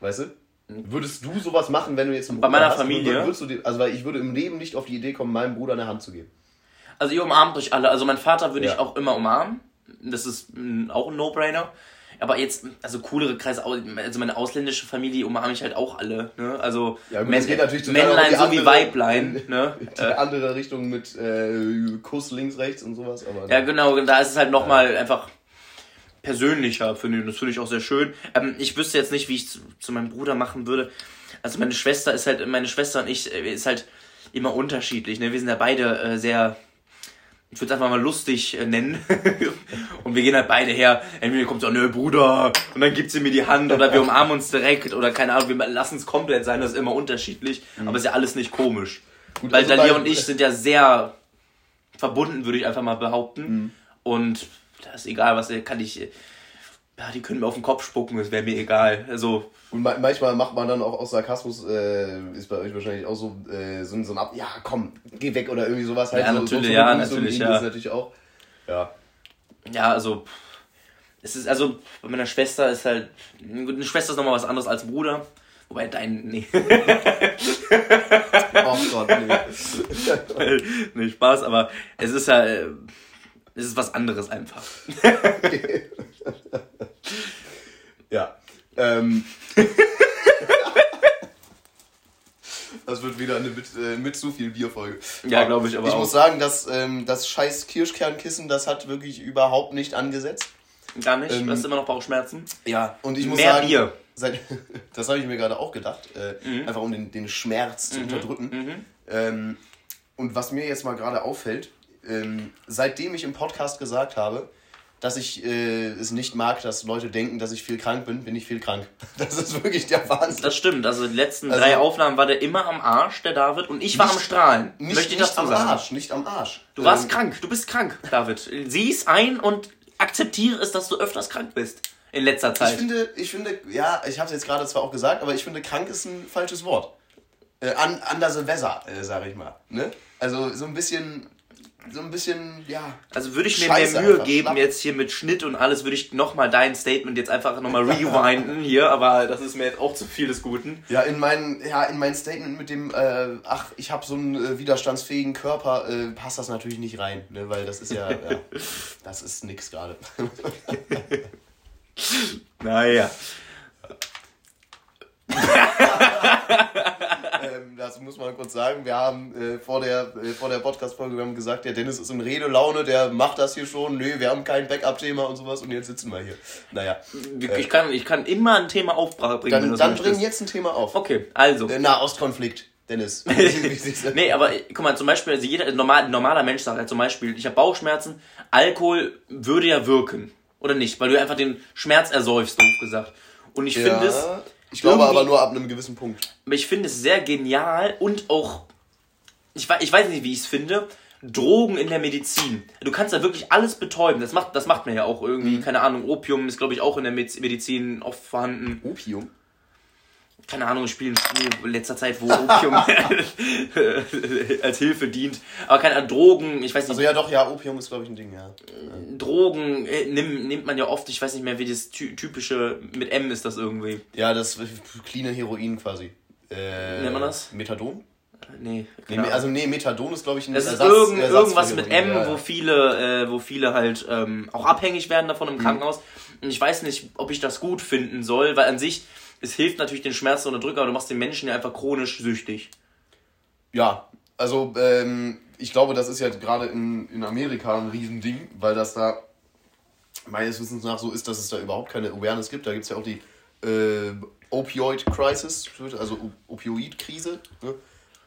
Weißt du? Würdest du sowas machen, wenn du jetzt einen Bei meiner hast? Familie? Würdest du dir, also weil ich würde im Leben nicht auf die Idee kommen, meinem Bruder eine Hand zu geben. Also ihr umarmt euch alle. Also mein Vater würde Ja. ich auch immer umarmen. Das ist mm, auch ein No-Brainer. Aber jetzt, also coolere Kreise, also meine ausländische Familie umarme ich halt auch alle. Ne? Also Ja, gut, geht natürlich Männlein sowie Weiblein. Ne? Die andere Richtung mit äh, Kuss links, rechts und sowas. Aber Ja, genau, da ist es halt nochmal einfach persönlicher, finde ich. Das finde ich auch sehr schön. Ähm, ich wüsste jetzt nicht, wie ich zu, zu meinem Bruder machen würde. Also meine Schwester ist halt, meine Schwester und ich äh, ist halt immer unterschiedlich. Ne? Wir sind ja beide äh, sehr, ich würde es einfach mal lustig äh, nennen. und wir gehen halt beide her. Entweder kommt so, nö, Bruder, und dann gibt sie mir die Hand oder wir umarmen uns direkt oder keine Ahnung, wir lassen es komplett sein, das ist immer unterschiedlich. Aber ist ja alles nicht komisch. Gut, Weil also Dalia und ich sind ja sehr verbunden, würde ich einfach mal behaupten. Und da ist egal, was kann ich. Ja, die können mir auf den Kopf spucken, das wäre mir egal. Also, Und ma manchmal macht man dann auch aus Sarkasmus, äh, ist bei euch wahrscheinlich auch so, äh, so, so ein Ab, ja komm, geh weg oder irgendwie sowas. Halt Ja, so, natürlich, so ja, natürlich, ja. Das natürlich auch. Ja. ja, also. Es ist, also, bei meiner Schwester ist halt. Eine Schwester ist nochmal was anderes als ein Bruder. Wobei dein. Nee. Oh Gott, nee. nee, Spaß, aber es ist ja. Es ist was anderes einfach. Ja. Ähm. Das wird wieder eine mit, äh, mit zu viel Bierfolge. Ja, glaub ich aber Ich auch. muss sagen, dass ähm, das scheiß Kirschkernkissen, das hat wirklich überhaupt nicht angesetzt. Gar nicht. Ähm, du hast immer noch Bauchschmerzen. Ja, und ich muss Mehr sagen, Bier. Seit, das habe ich mir gerade auch gedacht, äh, Mhm. einfach um den, den Schmerz zu unterdrücken. Ähm, und was mir jetzt mal gerade auffällt, ähm, seitdem ich im Podcast gesagt habe, dass ich äh, es nicht mag, dass Leute denken, dass ich viel krank bin, bin ich viel krank. Das ist wirklich der Wahnsinn. Das stimmt. Also die letzten Also- drei Aufnahmen war der immer am Arsch, der David, und ich war Nicht- am Strahlen. nicht Möchte ich nicht am sagen. Arsch, nicht am Arsch. Du warst Ähm, krank. Du bist krank, David. Sieh es ein und akzeptiere es, dass du öfters krank bist. In letzter Ich Zeit. finde, ich finde, ja, ich habe es jetzt gerade zwar auch gesagt, aber ich finde, krank ist ein falsches Wort. Äh, an, under the weather, äh, sage ich mal. Ne? Also so ein bisschen, so ein bisschen, ja. Also würde ich mir Scheiße mehr Mühe einfach, geben, schlapp. jetzt hier mit Schnitt und alles, würde ich nochmal dein Statement jetzt einfach nochmal rewinden hier, aber das ist mir jetzt auch zu viel des Guten. Ja, in mein, ja, in mein Statement mit dem, äh, ach, ich habe so einen äh, widerstandsfähigen Körper, äh, passt das natürlich nicht rein, ne? weil das ist ja, ja das ist nix gerade. Naja. Ähm, das muss man kurz sagen. Wir haben äh, vor der, äh, vor der Podcast-Folge gesagt, der Dennis ist in Redelaune, der macht das hier schon. Nö, wir haben kein Backup-Thema und sowas und jetzt sitzen wir hier. Naja, Ich kann, ich kann immer ein Thema aufbringen, dann, dann bring jetzt ein Thema auf. Okay, also. Der Nahostkonflikt, Dennis. Nee, aber äh, guck mal, zum Beispiel, also jeder normal, normaler Mensch sagt halt zum Beispiel, ich habe Bauchschmerzen, Alkohol würde ja wirken. Oder nicht? Weil du einfach den Schmerz ersäufst, doof gesagt. Und ich finde es, ja, ich glaube aber nur ab einem gewissen Punkt. ich finde es sehr genial und auch, ich, ich weiß nicht, wie ich es finde, Drogen in der Medizin. Du kannst da wirklich alles betäuben. Das macht, das macht man ja auch irgendwie. Mhm. Keine Ahnung, Opium ist, glaube ich, auch in der Medizin oft vorhanden. Opium? Keine Ahnung, spielen in letzter Zeit, wo Opium als Hilfe dient. Aber keine Ahnung, Drogen, ich weiß nicht. Also ja doch, ja, Opium ist glaube ich ein Ding, ja. Drogen äh, nimmt, nimmt man ja oft, ich weiß nicht mehr, wie das typische, mit M ist das irgendwie. Ja, das cleane Heroin quasi. Äh, Nennt man das? Methadon? Nee, nee, also nee, Methadon ist glaube ich ein Das Ersatz, ist irgend, Ersatz irgendwas mit M, ja. wo viele, äh, wo viele halt ähm, auch abhängig werden davon im mhm. Krankenhaus. Und ich weiß nicht, ob ich das gut finden soll, weil an sich es hilft natürlich den Schmerz unterdrücken, aber du machst den Menschen ja einfach chronisch süchtig. Ja, also ähm, ich glaube, das ist ja gerade in, in Amerika ein Riesending, weil das da meines Wissens nach so ist, dass es da überhaupt keine Awareness gibt. Da gibt es ja auch die äh, Opioid-Crisis, also Opioid-Krise. Ne?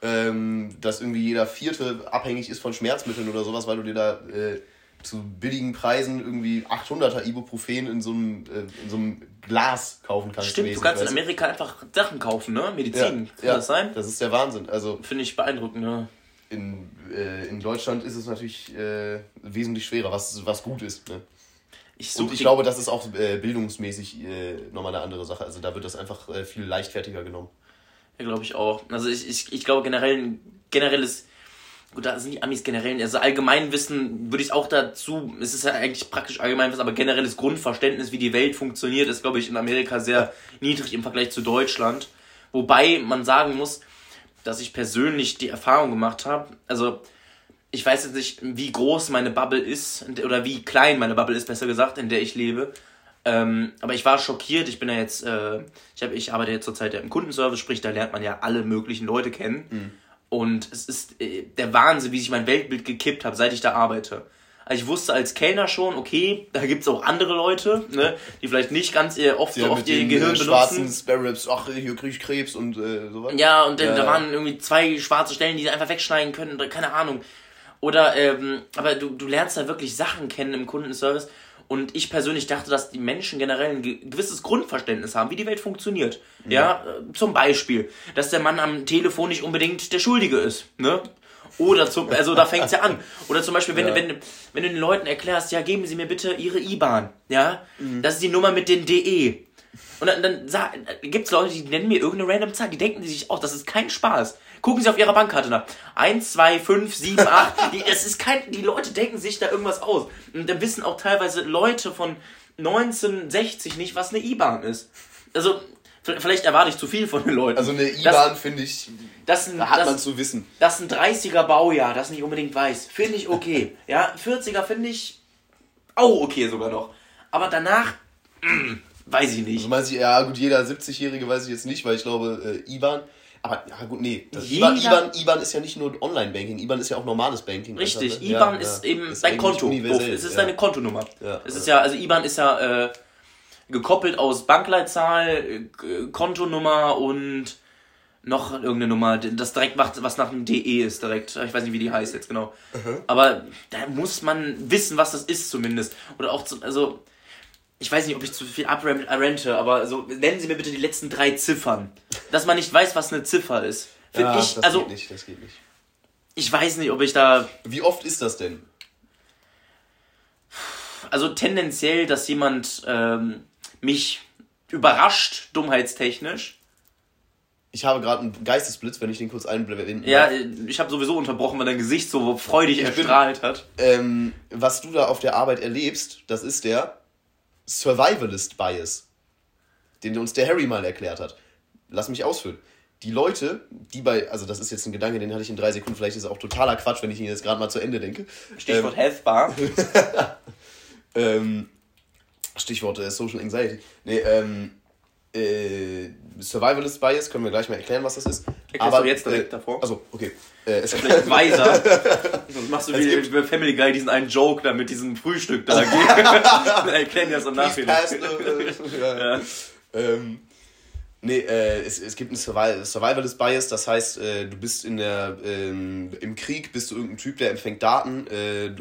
Ähm, dass irgendwie jeder Vierte abhängig ist von Schmerzmitteln oder sowas, weil du dir da äh, zu billigen Preisen irgendwie 800er Ibuprofen in so einem, äh, in so einem Glas kaufen kannst. Stimmt, du kannst in Amerika einfach Sachen kaufen, ne? Medizin. Ja, Kann ja, das sein? Das ist der Wahnsinn. Also Finde ich beeindruckend, ne? In, äh, in Deutschland ist es natürlich äh, wesentlich schwerer, was, was gut ist. Ne? Ich Und ich glaube, das ist auch äh, bildungsmäßig äh, nochmal eine andere Sache. Also da wird das einfach äh, viel leichtfertiger genommen. Ja, glaube ich auch. Also ich, ich, ich glaube generell, generelles gut, da sind die Amis generell, also Allgemeinwissen würde ich auch dazu, es ist ja eigentlich praktisch Allgemeinwissen, aber generelles Grundverständnis, wie die Welt funktioniert, ist, glaube ich, in Amerika sehr niedrig im Vergleich zu Deutschland. Wobei man sagen muss, dass ich persönlich die Erfahrung gemacht habe, also ich weiß jetzt nicht, wie groß meine Bubble ist, oder wie klein meine Bubble ist, besser gesagt, in der ich lebe. Ähm, aber ich war schockiert. Ich bin ja jetzt, äh, ich, hab, ich arbeite jetzt zurzeit ja im Kundenservice, sprich, da lernt man ja alle möglichen Leute kennen. Mhm. Und es ist äh, der Wahnsinn, wie sich mein Weltbild gekippt hat, seit ich da arbeite. Also ich wusste als Kellner schon, okay, da gibt es auch andere Leute, ne, die vielleicht nicht ganz äh, oft, ja, oft ihr den, Gehirn äh, benutzen. schwarzen Sparrows, ach, hier krieg ich Krebs und äh, sowas. Ja, und dann, ja. da waren irgendwie zwei schwarze Stellen, die sie einfach wegschneiden können, keine Ahnung. Oder, ähm, aber du, du lernst da wirklich Sachen kennen im Kundenservice und ich persönlich dachte, dass die Menschen generell ein gewisses Grundverständnis haben, wie die Welt funktioniert. Ja, ja äh, zum Beispiel, dass der Mann am Telefon nicht unbedingt der Schuldige ist. Ne? Oder zum, also da fängt's ja an. Oder zum Beispiel, wenn, ja. wenn, wenn du den Leuten erklärst, ja, geben Sie mir bitte Ihre IBAN. Ja, mhm. das ist die Nummer mit den DE. Und dann, dann, dann gibt es Leute, die nennen mir irgendeine random Zahl, die denken sich auch, das ist kein Spaß. Gucken Sie auf Ihrer Bankkarte nach. 1, 2, 5, 7, 8. Die, es ist kein, die Leute denken sich da irgendwas aus. Und dann wissen auch teilweise Leute von 1960 nicht, was eine IBAN ist. Also, vielleicht erwarte ich zu viel von den Leuten. Also eine IBAN finde ich, das ein, da hat das, man zu wissen. Das ist ein 30er Baujahr, das nicht unbedingt weiß. Finde ich okay. ja, 40er finde ich auch okay sogar noch. Aber danach, mh, weiß ich nicht. Also meinst du, ja gut, jeder 70-Jährige weiß ich jetzt nicht, weil ich glaube, äh, IBAN aber ja gut, nee. IBAN, IBAN, IBAN ist ja nicht nur Online-Banking, IBAN ist ja auch normales Banking. Richtig, also, IBAN ja, ist ja, eben ist dein Konto. Es ist deine Kontonummer. Ja, es ist ja, also IBAN ist ja äh, gekoppelt aus Bankleitzahl, äh, Kontonummer und noch irgendeine Nummer, das direkt macht, was nach dem DE ist direkt. Ich weiß nicht, wie die heißt jetzt genau. Mhm. Aber da muss man wissen, was das ist zumindest. Oder auch, zu, also ich weiß nicht, ob ich zu viel abrente, aber so, nennen Sie mir bitte die letzten drei Ziffern. Dass man nicht weiß, was eine Ziffer ist. Finde ja, ich, das also. Geht nicht, das geht nicht. Ich weiß nicht, ob ich da. Wie oft ist das denn? Also tendenziell, dass jemand ähm, mich überrascht, dummheitstechnisch. Ich habe gerade einen Geistesblitz, wenn ich den kurz einblenden Ja, ich habe sowieso unterbrochen, weil dein Gesicht so freudig ich erstrahlt bin, hat. Ähm, was du da auf der Arbeit erlebst, das ist der Survivalist Bias, den uns der Harry mal erklärt hat. Lass mich ausführen. Die Leute, die bei, also das ist jetzt ein Gedanke, den hatte ich in drei Sekunden, vielleicht ist es auch totaler Quatsch, wenn ich ihn jetzt gerade mal zu Ende denke. Stichwort ähm, Health Bar. ähm, Stichwort äh, Social Anxiety. Nee, ähm, äh, Survivalist Bias, können wir gleich mal erklären, was das ist. Erklärst Aber du jetzt direkt äh, davor? Also, okay. Äh, es vielleicht weiser. Sonst machst du wie bei Family Guy diesen einen Joke da mit diesem Frühstück da. erklären das im Nachhinein. ja. ja. Ähm, nee, äh, es, es gibt Survival, Survivalist Bias, das heißt, äh, du bist in der, ähm, im Krieg, bist du irgendein Typ, der empfängt Daten äh,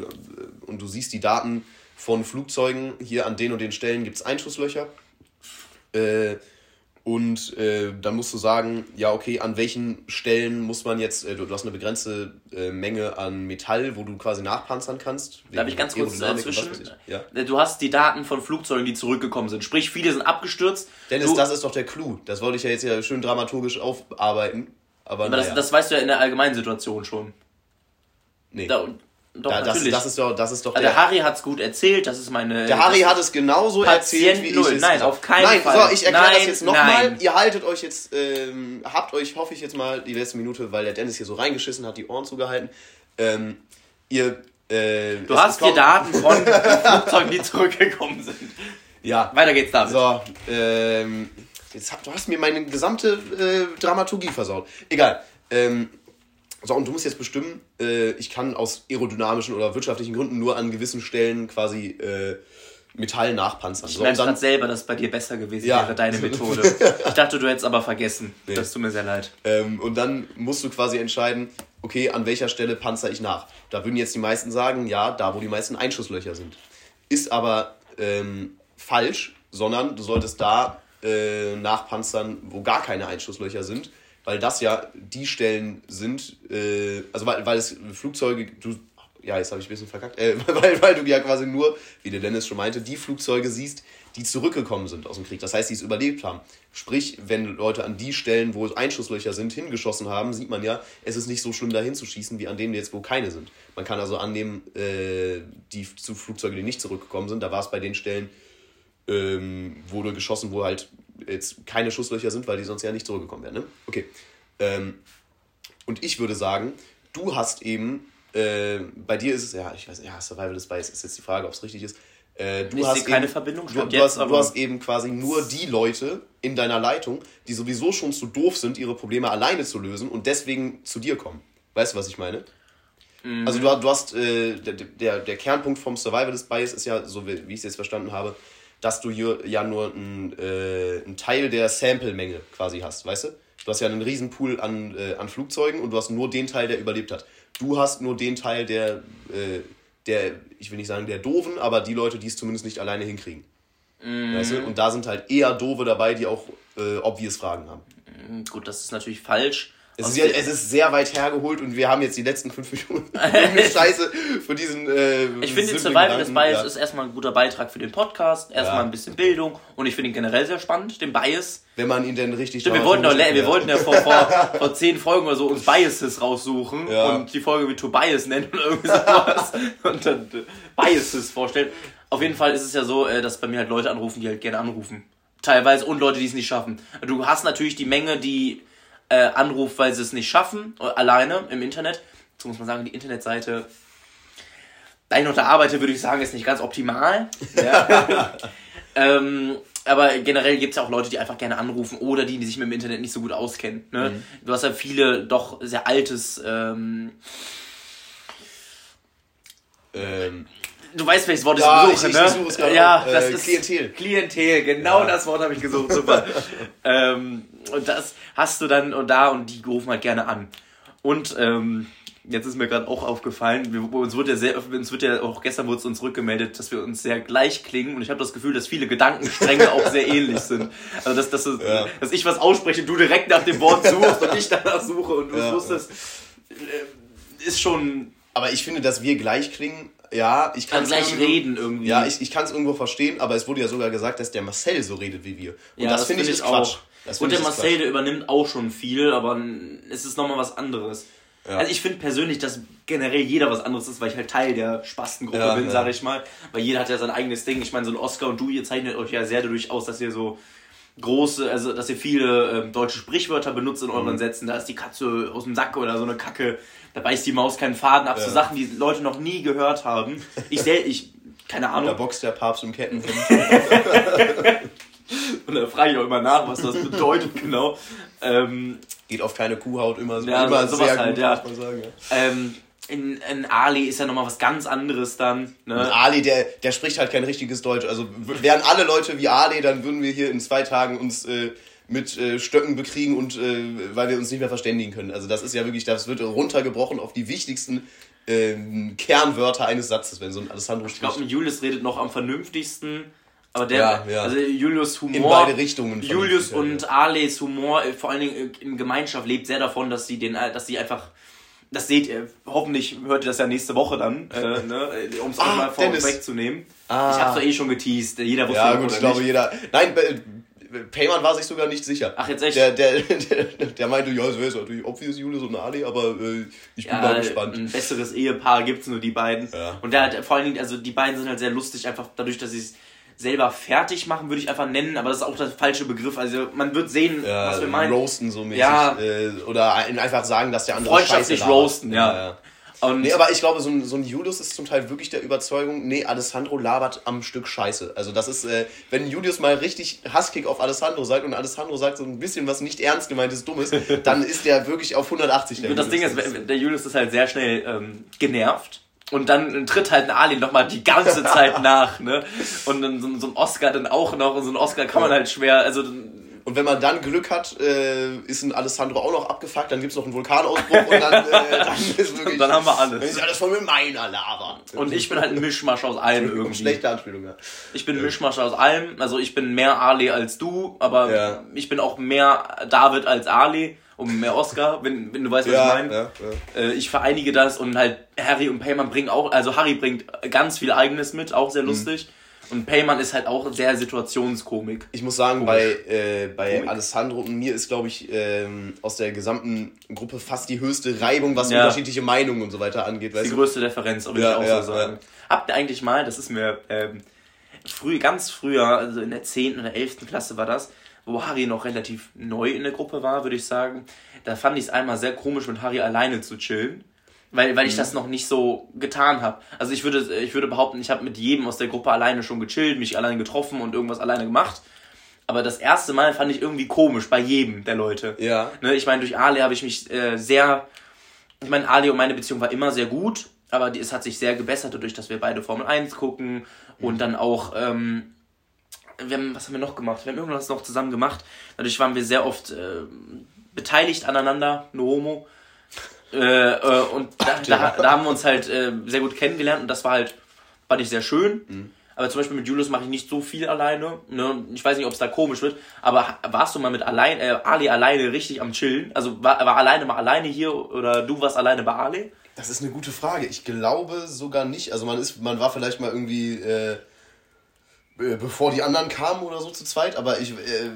und du siehst die Daten von Flugzeugen, hier an den und den Stellen gibt es Einschusslöcher. Äh, Und äh, dann musst du sagen, ja, okay, an welchen Stellen muss man jetzt, äh, du, du, hast eine begrenzte äh, Menge an Metall, wo du quasi nachpanzern kannst. Darf ich ganz kurz dazwischen? Ja? Äh, du hast die Daten von Flugzeugen, die zurückgekommen sind. Sprich, viele sind abgestürzt. Dennis, du, das ist doch der Clou. Das wollte ich ja jetzt ja schön dramaturgisch aufarbeiten. Aber, aber das, das weißt du ja in der allgemeinen Situation schon. Nee. Da, doch, da, das, das, ist doch, das ist doch also der, Harry hat es gut erzählt, das ist meine. Der Harry hat es genauso Patient erzählt, wie ich es Nein, auf keinen nein, Fall. So, ich erkläre das jetzt nochmal. Ihr haltet euch jetzt, ähm, habt euch, hoffe ich jetzt mal, die letzte Minute, weil der Dennis hier so reingeschissen hat, die Ohren zugehalten. Ähm, ihr. Äh, du hast hier Daten von Flugzeugen, die zurückgekommen sind. Ja. Weiter geht's damit. So, ähm, jetzt, du hast mir meine gesamte äh, Dramaturgie versaut. Egal. Ähm, so, und du musst jetzt bestimmen, äh, ich kann aus aerodynamischen oder wirtschaftlichen Gründen nur an gewissen Stellen quasi äh, Metall nachpanzern. Ich so, merke gerade selber, dass bei dir besser gewesen ja. wäre, deine Methode. ich dachte, du hättest aber vergessen. Nee. Das tut mir sehr leid. Ähm, und dann musst du quasi entscheiden, okay, an welcher Stelle panzer ich nach. Da würden jetzt die meisten sagen, ja, da wo die meisten Einschusslöcher sind. Ist aber ähm, falsch, sondern du solltest da äh, nachpanzern, wo gar keine Einschusslöcher sind weil das ja die Stellen sind, äh, also weil, weil es Flugzeuge, du, ja, jetzt habe ich ein bisschen verkackt, äh, weil, weil du ja quasi nur, wie der Dennis schon meinte, die Flugzeuge siehst, die zurückgekommen sind aus dem Krieg. Das heißt, die es überlebt haben. Sprich, wenn Leute an die Stellen, wo Einschusslöcher sind, hingeschossen haben, sieht man ja, es ist nicht so schlimm, dahin zu schießen, wie an denen jetzt, wo keine sind. Man kann also annehmen, äh, die zu Flugzeuge, die nicht zurückgekommen sind, da war es bei den Stellen, ähm, wurde geschossen, wo halt jetzt keine Schusslöcher sind, weil die sonst ja nicht zurückgekommen wären. Ne? Okay. Ähm, und ich würde sagen, du hast eben, äh, bei dir ist es, ja, ich weiß nicht, ja, Survival is Bias ist jetzt die Frage, ob es richtig ist. Äh, du ich hast keine eben, Verbindung. Du, du, hast, du hast eben quasi nur die Leute in deiner Leitung, die sowieso schon zu doof sind, ihre Probleme alleine zu lösen und deswegen zu dir kommen. Weißt du, was ich meine? Mhm. Also du, du hast, äh, der, der, der Kernpunkt vom Survivalist Bias ist ja, so wie ich es jetzt verstanden habe, dass du hier ja nur einen, äh, einen Teil der Sample-Menge quasi hast, weißt du? Du hast ja einen riesen Pool an, äh, an Flugzeugen und du hast nur den Teil, der überlebt hat. Du hast nur den Teil, der, äh, der, ich will nicht sagen der Doofen, aber die Leute, die es zumindest nicht alleine hinkriegen. Mm. Weißt du? Und da sind halt eher Doofe dabei, die auch äh, obvious Fragen haben. Mm, gut, das ist natürlich falsch. Es ist, es ist sehr weit hergeholt und wir haben jetzt die letzten fünf Minuten Scheiße von diesen. Äh, ich finde, Survival des Bias ja. ist erstmal ein guter Beitrag für den Podcast. Erstmal ja. ein bisschen Bildung und ich finde ihn generell sehr spannend, den Bias. Wenn man ihn denn richtig Stimmt, wir wollten, doch, wir ja. wollten ja vor, vor, vor zehn Folgen oder so uns Biases raussuchen und die Folge wie Tobias nennen oder irgendwie sowas und dann äh, Biases vorstellen. Auf jeden Fall ist es ja so, äh, dass bei mir halt Leute anrufen, die halt gerne anrufen. Teilweise und Leute, die es nicht schaffen. Du hast natürlich die Menge, die äh, anruft, weil sie es nicht schaffen, äh, alleine im Internet. So muss man sagen, die Internetseite, da ich noch da arbeite, würde ich sagen, ist nicht ganz optimal. Ja. ähm, aber generell gibt es ja auch Leute, die einfach gerne anrufen oder die, die sich mit dem Internet nicht so gut auskennen. Ne? Mhm. Du hast ja viele doch sehr altes. Ähm, ähm, du weißt, welches Wort ich ja, suche, ich, ne? Ich suche es ja, das äh, ist Klientel. Klientel, genau ja. das Wort habe ich gesucht, super. ähm, und das hast du dann und da und die rufen halt gerne an. Und ähm, jetzt ist mir gerade auch aufgefallen, wir, uns wird ja sehr, uns wird ja auch gestern wurde es uns rückgemeldet, dass wir uns sehr gleich klingen und ich habe das Gefühl, dass viele Gedankenstränge auch sehr ähnlich sind. Also dass, dass, ja. dass ich was ausspreche, du direkt nach dem Wort suchst und ich danach suche und du ja, wusstest, äh, ist schon. Aber ich finde, dass wir gleich klingen, ja, ich kann gleich reden irgendwie. Ja, ich, ich kann es irgendwo verstehen, aber es wurde ja sogar gesagt, dass der Marcel so redet wie wir. Und ja, das, das finde find ich, ich auch. Das und der Marcel, der übernimmt auch schon viel, aber es ist nochmal was anderes. Ja. Also ich finde persönlich, dass generell jeder was anderes ist, weil ich halt Teil der Spastengruppe ja, bin, ja. sage ich mal. Weil jeder hat ja sein eigenes Ding. Ich meine, so ein Oscar und du, ihr zeichnet euch ja sehr dadurch aus, dass ihr so große, also dass ihr viele ähm, deutsche Sprichwörter benutzt in euren mhm. Sätzen. Da ist die Katze aus dem Sack oder so eine Kacke. Da beißt die Maus keinen Faden ab. So Sachen, die Leute noch nie gehört haben. Ich sel ich, keine Ahnung. Da boxt der Papst im Kettenhemd. Und da frage ich auch immer nach, was das bedeutet genau. Ähm, Geht auf keine Kuhhaut immer so. Ja, immer sowas halt, gut, ja. Sagen, ja. Ähm, in, in Ali ist ja nochmal was ganz anderes dann. Ne? Ali, der, der spricht halt kein richtiges Deutsch. Also wären alle Leute wie Ali, dann würden wir hier in zwei Tagen uns äh, mit äh, Stöcken bekriegen und äh, weil wir uns nicht mehr verständigen können. Also das ist ja wirklich, das wird runtergebrochen auf die wichtigsten ähm, Kernwörter eines Satzes, wenn so ein Alessandro spricht. Ich glaube, Julius redet noch am vernünftigsten Aber der, ja, ja. also Julius Humor. In beide Richtungen. Julius und Arles Humor, äh, vor allen Dingen äh, in Gemeinschaft, lebt sehr davon, dass sie den, dass sie einfach das seht ihr, hoffentlich hört ihr das ja nächste Woche dann, äh, ne, um es ah, mal vorwegzunehmen. Ah. Ich hab's doch eh schon geteased, jeder wusste Ja gut, ich glaube jeder. Nein, Payman war sich sogar nicht sicher. Ach, jetzt echt? Der, der, der, der meinte, ja, es wäre natürlich obvious Julius und Ali, aber äh, ich bin ja, mal gespannt. Ein besseres Ehepaar gibt's nur die beiden. Ja. Und der hat vor allen Dingen, also die beiden sind halt sehr lustig, einfach dadurch, dass sie es selber fertig machen, würde ich einfach nennen, aber das ist auch der falsche Begriff. Also man wird sehen, ja, was wir meinen. Roasten so mäßig. Ja. Äh, oder einfach sagen, dass der andere Freundschaftlich Scheiße roasten, ja. ja. Und nee, aber ich glaube, so ein, so ein Julius ist zum Teil wirklich der Überzeugung, nee, Alessandro labert am Stück Scheiße. Also das ist, äh, wenn Julius mal richtig Hasskick auf Alessandro sagt und Alessandro sagt so ein bisschen was nicht ernst gemeintes Dummes, dann ist der wirklich auf 180. Der und das Julius. Ding ist, der Julius ist halt sehr schnell ähm, genervt. Und dann tritt halt ein Ali nochmal die ganze Zeit nach, ne? Und dann so, so, ein Oscar dann auch noch. Und so ein Oscar kann man halt schwer, also und wenn man dann Glück hat, äh, ist ein Alessandro auch noch abgefuckt, dann gibt es noch einen Vulkanausbruch und dann, äh, dann ist wirklich. dann haben wir alles. Dann ist alles voll mit meiner Lava. Und ich bin halt ein Mischmasch aus allem irgendwie. Schlechte Anspielung, ja. Ich bin ein Mischmasch aus allem. Also ich bin mehr Ali als du, aber ja. ich bin auch mehr David als Ali und mehr Oscar, wenn, wenn du weißt, was ja, ich meine. Ja, ja. Äh, ich vereinige das und halt Harry und Payman bringen auch, also Harry bringt ganz viel Eigenes mit, auch sehr mhm. lustig. Mhm. Und Payman ist halt auch sehr Situationskomik. Ich muss sagen, bei, äh, bei Alessandro und mir ist, glaube ich, ähm, aus der gesamten Gruppe fast die höchste Reibung, was ja. unterschiedliche Meinungen und so weiter angeht. Weißt die du? größte Differenz, würde ja, ich auch ja, so sagen. Habt ihr eigentlich mal, das ist mir ähm, früh, ganz früher, also in der 10. oder 11. Klasse war das, wo Harry noch relativ neu in der Gruppe war, würde ich sagen. Da fand ich es einmal sehr komisch, mit Harry alleine zu chillen weil, weil ich mhm. das noch nicht so getan habe. Also ich würde, ich würde behaupten, ich habe mit jedem aus der Gruppe alleine schon gechillt, mich alleine getroffen und irgendwas alleine gemacht. Aber das erste Mal fand ich irgendwie komisch bei jedem der Leute. Ja. Ne, ich meine, durch Ali habe ich mich äh, sehr. Ich meine, Ali und meine Beziehung war immer sehr gut, aber die, es hat sich sehr gebessert, dadurch, dass wir beide Formel 1 gucken mhm. und dann auch. Ähm, wir haben, was haben wir noch gemacht? Wir haben irgendwas noch zusammen gemacht. Dadurch waren wir sehr oft äh, beteiligt aneinander, no homo. Äh, äh, und da, da, da, haben wir uns halt äh, sehr gut kennengelernt und das war halt, fand ich sehr schön. Mhm. Aber zum Beispiel mit Julius mache ich nicht so viel alleine. Ne? Ich weiß nicht, ob es da komisch wird. Aber warst du mal mit allein, äh, Ali alleine richtig am Chillen? Also war, war alleine mal alleine hier oder du warst alleine bei Ali? Das ist eine gute Frage. Ich glaube sogar nicht. Also man ist, man war vielleicht mal irgendwie, äh bevor die anderen kamen oder so zu zweit. Aber ich, äh,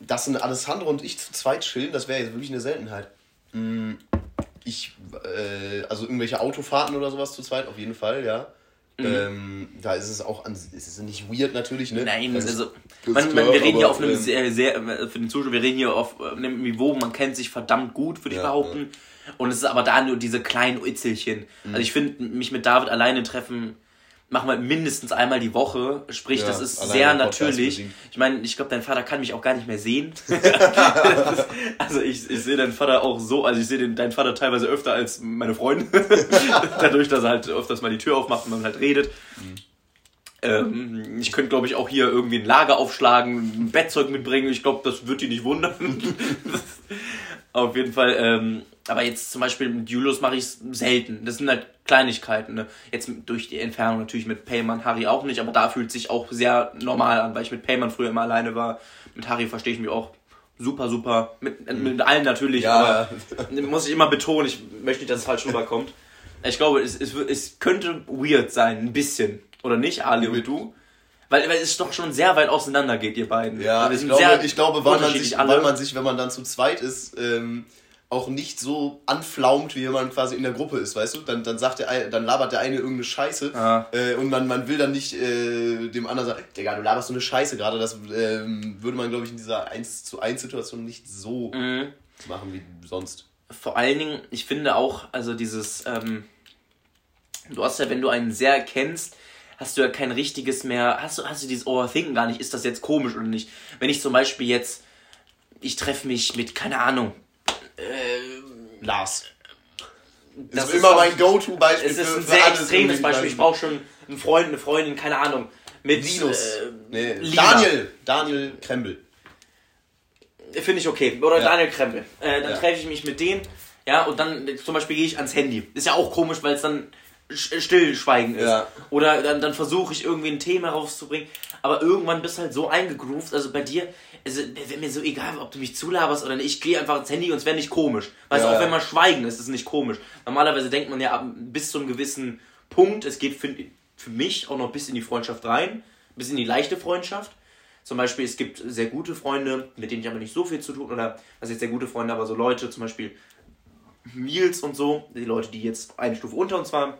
dass ein Alessandro und ich zu zweit chillen, das wäre jetzt wirklich eine Seltenheit. Mhm ich, äh, also irgendwelche Autofahrten oder sowas zu zweit, auf jeden Fall, ja. Mhm. Ähm, da ist es auch, an, ist es nicht weird natürlich, ne? Nein, das also, man, man, wir reden hier auf einem ähm, sehr, sehr, äh, für den Zuschauer, wir reden hier auf einem Niveau, man kennt sich verdammt gut, würde ich ja, behaupten. Ja. Und es ist aber da nur diese kleinen Itzelchen. Mhm. Also ich finde, mich mit David alleine treffen, machen wir mindestens einmal die Woche. Sprich, ja, das ist sehr natürlich. Ich meine, ich glaube, dein Vater kann mich auch gar nicht mehr sehen. ist, also ich, ich sehe deinen Vater auch so, also ich sehe deinen Vater teilweise öfter als meine Freundin. Dadurch, dass er halt öfters mal die Tür aufmacht und man halt redet. Mhm. Ähm, ich könnte, glaube ich, auch hier irgendwie ein Lager aufschlagen, ein Bettzeug mitbringen. Ich glaube, das wird die nicht wundern. Auf jeden Fall. Ähm, aber jetzt zum Beispiel mit Julius mache ich es selten. Das sind halt Kleinigkeiten. Ne? Jetzt durch die Entfernung natürlich mit Payman, Harry auch nicht, aber da fühlt sich auch sehr normal an, weil ich mit Payman früher immer alleine war. Mit Harry verstehe ich mich auch super, super. Mit, mit allen natürlich, ja. aber muss ich immer betonen, ich möchte nicht, dass es falsch rüberkommt. Ich glaube, es, es, es könnte weird sein, ein bisschen. Oder nicht, Ali und du? Weil, weil es doch schon sehr weit auseinander geht, ihr beiden. Ja, ich glaube, ich glaube weil, man sich, weil man sich, wenn man dann zu zweit ist, ähm, auch nicht so anflaumt, wie wenn man quasi in der Gruppe ist, weißt du? Dann, dann sagt der dann labert der eine irgendeine Scheiße ah. äh, und man, man will dann nicht äh, dem anderen sagen, Digga, du laberst so eine Scheiße gerade. Das ähm, würde man, glaube ich, in dieser 1 zu 1 Situation nicht so mhm. machen wie sonst. Vor allen Dingen, ich finde auch, also dieses, ähm, du hast ja, wenn du einen sehr kennst, hast du ja kein richtiges mehr, hast du, hast du dieses Overthinken gar nicht, ist das jetzt komisch oder nicht? Wenn ich zum Beispiel jetzt, ich treffe mich mit, keine Ahnung, äh, Lars. Das ist, ist immer mein Go-To-Beispiel. Es ist ein für, sehr extremes Beispiel. Ich brauche schon einen Freund, eine Freundin, keine Ahnung. Mit Linus. Äh, nee. Daniel. Daniel Krempel. Finde ich okay. Oder ja. Daniel Krempel. Äh, dann ja. treffe ich mich mit denen. Ja, und dann zum Beispiel gehe ich ans Handy. Ist ja auch komisch, weil es dann Stillschweigen ist. Ja. Oder dann, dann versuche ich irgendwie ein Thema rauszubringen. Aber irgendwann bist du halt so eingegroovt. Also bei dir, also wäre mir so egal, ob du mich zulaberst oder nicht. Ich gehe einfach ins Handy und es wäre nicht komisch. Weißt du, ja, auch wenn man schweigen ist, ist es nicht komisch. Normalerweise denkt man ja bis zu einem gewissen Punkt, es geht für, für mich auch noch bis in die Freundschaft rein, bis in die leichte Freundschaft. Zum Beispiel, es gibt sehr gute Freunde, mit denen ich aber nicht so viel zu tun, oder was jetzt sehr gute Freunde, aber so Leute, zum Beispiel Nils und so, die Leute, die jetzt eine Stufe unter uns waren,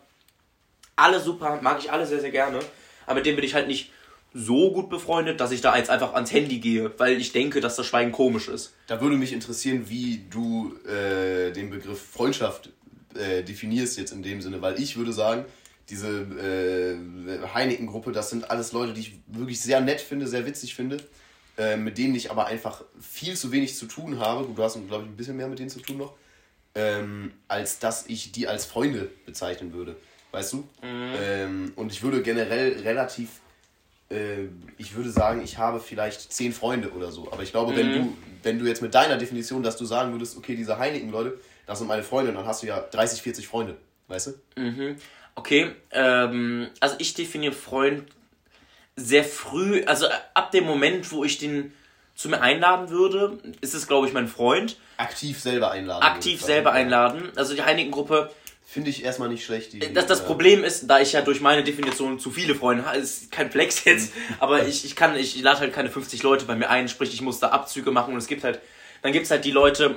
alle super, mag ich alle sehr, sehr gerne. Aber mit denen bin ich halt nicht so gut befreundet, dass ich da jetzt einfach ans Handy gehe, weil ich denke, dass das Schweigen komisch ist. Da würde mich interessieren, wie du äh, den Begriff Freundschaft äh, definierst jetzt in dem Sinne, weil ich würde sagen, diese äh, Heineken-Gruppe, das sind alles Leute, die ich wirklich sehr nett finde, sehr witzig finde, äh, mit denen ich aber einfach viel zu wenig zu tun habe. Du hast, glaube ich, ein bisschen mehr mit denen zu tun noch, ähm, als dass ich die als Freunde bezeichnen würde. Weißt du? Mhm. Ähm, und ich würde generell relativ, äh, ich würde sagen, ich habe vielleicht zehn Freunde oder so. Aber ich glaube, mhm. wenn du, wenn du jetzt mit deiner Definition, dass du sagen würdest, okay, diese Heineken-Leute, das sind meine Freunde, dann hast du ja 30, 40 Freunde. Weißt du? Mhm. Okay, ähm, also ich definiere Freund sehr früh, also ab dem Moment, wo ich den zu mir einladen würde, ist es, glaube ich, mein Freund. Aktiv selber einladen. Aktiv selber einladen. Also die Heineken-Gruppe Finde ich erstmal nicht schlecht. Die, das, das Problem ist, da ich ja durch meine Definition zu viele Freunde habe, ist kein Flex jetzt, aber ich, ich kann, ich lade halt keine 50 Leute bei mir ein, sprich, ich muss da Abzüge machen und es gibt halt, dann gibt es halt die Leute,